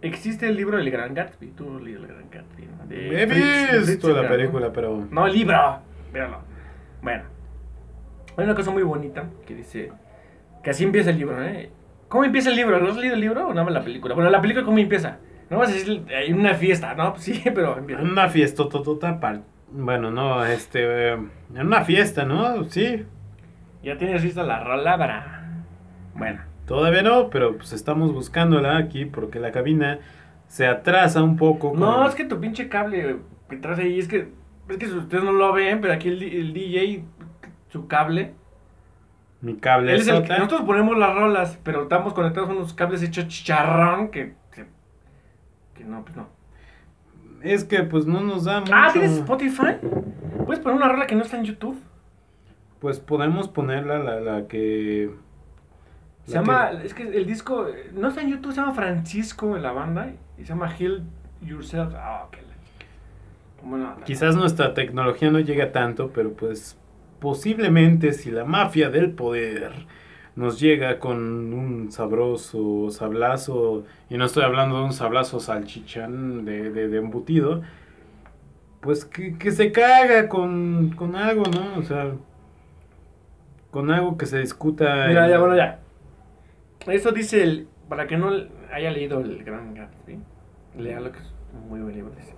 Existe el libro El Gran Gatsby. Tú leí El Gran Gatsby. ¿no? De he visto la película, pero... No, el libro. Míralo. Bueno. Hay una cosa muy bonita que dice. Que así empieza el libro, ¿eh? ¿Cómo empieza el libro? ¿No has leído el libro o nada más la película? Bueno, la película, ¿cómo empieza? No vas a decir, hay una fiesta, ¿no? Pues sí, pero empieza. Una fiesta totota Bueno, no, este... eh, En una fiesta, ¿no? Sí. Ya tienes lista la rola para. Bueno. Todavía no, pero pues estamos buscándola aquí porque la cabina se atrasa un poco. con No, es que tu pinche cable que traes ahí, es que. Es que ustedes no lo ven, pero aquí el, el DJ, su cable. Mi cable Él es el que- sota. nosotros ponemos las rolas, pero estamos conectados a unos cables hechos chicharrón que. Que, que no, pues no. Es que pues no nos da mucho. Ah, ¿tienes Spotify? ¿Puedes poner una rola que no está en YouTube? Pues podemos ponerla la, la que... Se la llama, que- es que el disco, no está en YouTube, se llama Francisco en la banda y se llama Heal Yourself. Ah, ok. Bueno, Quizás nuestra tecnología no llega tanto, pero pues posiblemente si la mafia del poder nos llega con un sabroso sablazo, y no estoy hablando de un sablazo salchichán de, de, de embutido, pues que, que se caga con, con algo, ¿no? O sea, con algo que se discuta. Mira, en- ya, bueno, ya. Eso dice el. Para que no haya leído el Gran Gatsby, lea lo que es un muy buen libro. Dice.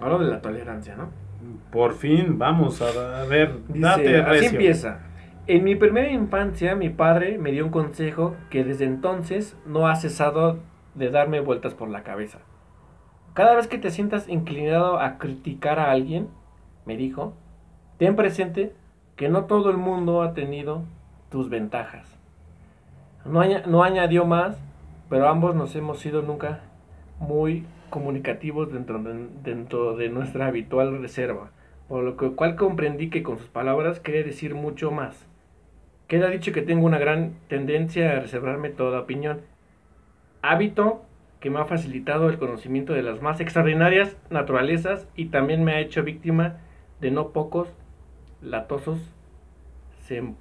Hablo de la tolerancia, ¿no? Por fin, vamos a, ver, Dice, date así recio. empieza. En mi primera infancia, mi padre me dio un consejo que desde entonces no ha cesado de darme vueltas por la cabeza. Cada vez que te sientas inclinado a criticar a alguien, me dijo, ten presente que no todo el mundo ha tenido tus ventajas. No, no añadió más, pero ambos nos hemos sido nunca muy comunicativos dentro de, dentro de nuestra habitual reserva, por lo que- cual comprendí que con sus palabras quería decir mucho más. Queda dicho que tengo una gran tendencia a reservarme toda opinión, hábito que me ha facilitado el conocimiento de las más extraordinarias naturalezas y también me ha hecho víctima de no pocos latosos sem-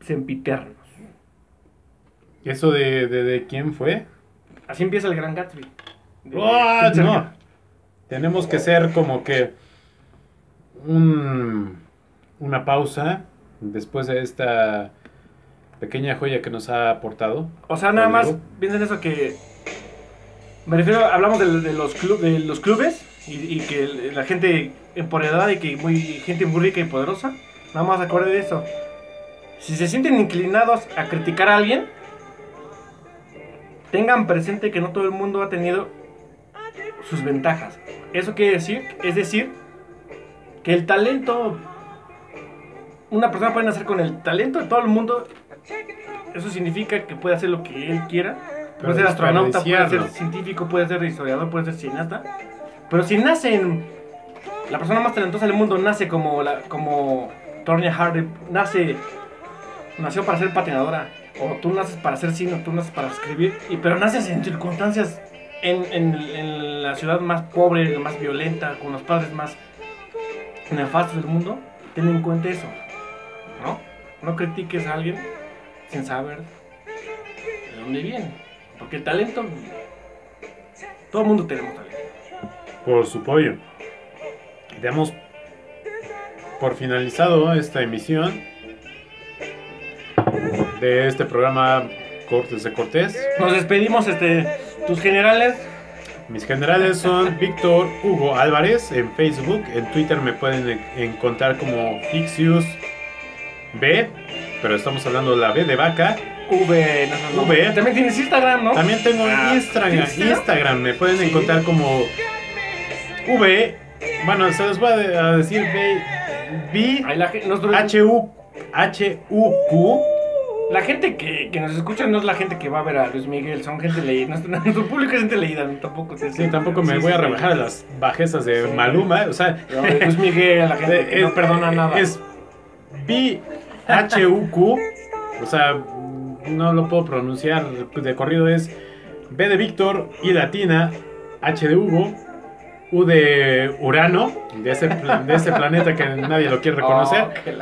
sempiternos. ¿Eso de, de, de quién fue? Así empieza el Gran Gatsby. ¡Ah, no! Tenemos que ser como que un, una pausa después de esta pequeña joya que nos ha aportado. O sea, nada más piensen eso que. Me refiero, hablamos de, de los, clu- de los clubes y, y que la gente empoderada y que muy gente muy rica y poderosa. Nada más acuérdense de eso. Si se sienten inclinados a criticar a alguien, tengan presente que no todo el mundo ha tenido sus ventajas. Eso quiere decir, es decir, que el talento, una persona puede nacer con el talento de todo el mundo. Eso significa que puede hacer lo que él quiera. Pero Puede ser astronauta, puede ser científico, puede ser historiador, puede ser cineasta. Pero si nace en... La persona más talentosa del mundo nace como, la, como Tonya Harding, nace... Nació para ser patinadora. O tú naces para hacer cine, o tú naces para escribir. Y, pero naces en circunstancias en, en- en la ciudad más pobre, más violenta, con los padres más nefastos del mundo. Ten en cuenta eso. ¿No? No critiques a alguien sin saber de dónde viene. Porque el talento... Todo el mundo tenemos talento. por su pollo. Damos por finalizado esta emisión de este programa Cortes de Cortés. Nos despedimos, este, tus generales. Mis generales son Víctor Hugo Álvarez en Facebook, en Twitter me pueden en- encontrar como Fixius B, pero estamos hablando de la B de vaca. V, no, no, no. V. También tienes Instagram, ¿no? También tengo Ah, Instagram, Instagram. Me pueden encontrar como V, bueno, se los voy a decir B, B H U H U Q. la gente que, que nos escucha no es la gente que va a ver a Luis Miguel, son gente leída. Nuestro, público es gente leída, tampoco te Sí, tampoco me Sí, voy a rebajar sí. las bajezas de. Maluma, o sea, No, Luis Miguel, la gente que no perdona nada. Es B H U Q, o sea, no lo puedo pronunciar de corrido es B de Víctor, I latina, H de Hugo, U de Urano, de ese, de ese planeta que nadie lo quiere reconocer,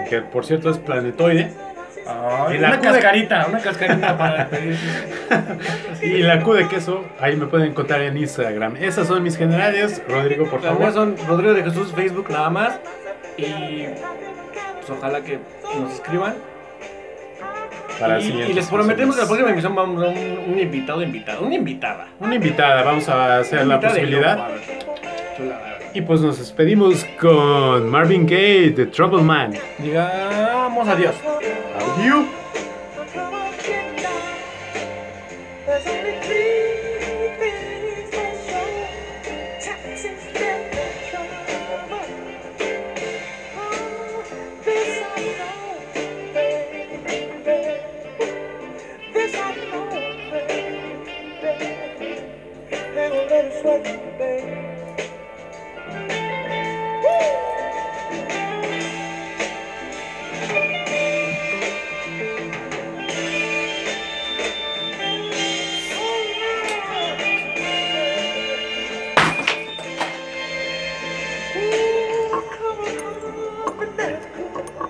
Oh, que por cierto es planetoide, Ay, Y la una Q de- cascarita, una cascarita para pedir. y la Q de queso, ahí me pueden encontrar en Instagram. Esas son mis generales, Rodrigo, por Las favor. son Rodrigo de Jesús, Facebook nada más. Y pues ojalá que nos escriban. Para y, y les prometemos que la próxima emisión vamos a un, un invitado, invitada, una invitada. Una invitada, vamos a hacer la posibilidad. Y pues nos despedimos con Marvin Gaye de Trouble Man. Digamos adiós. Adiós.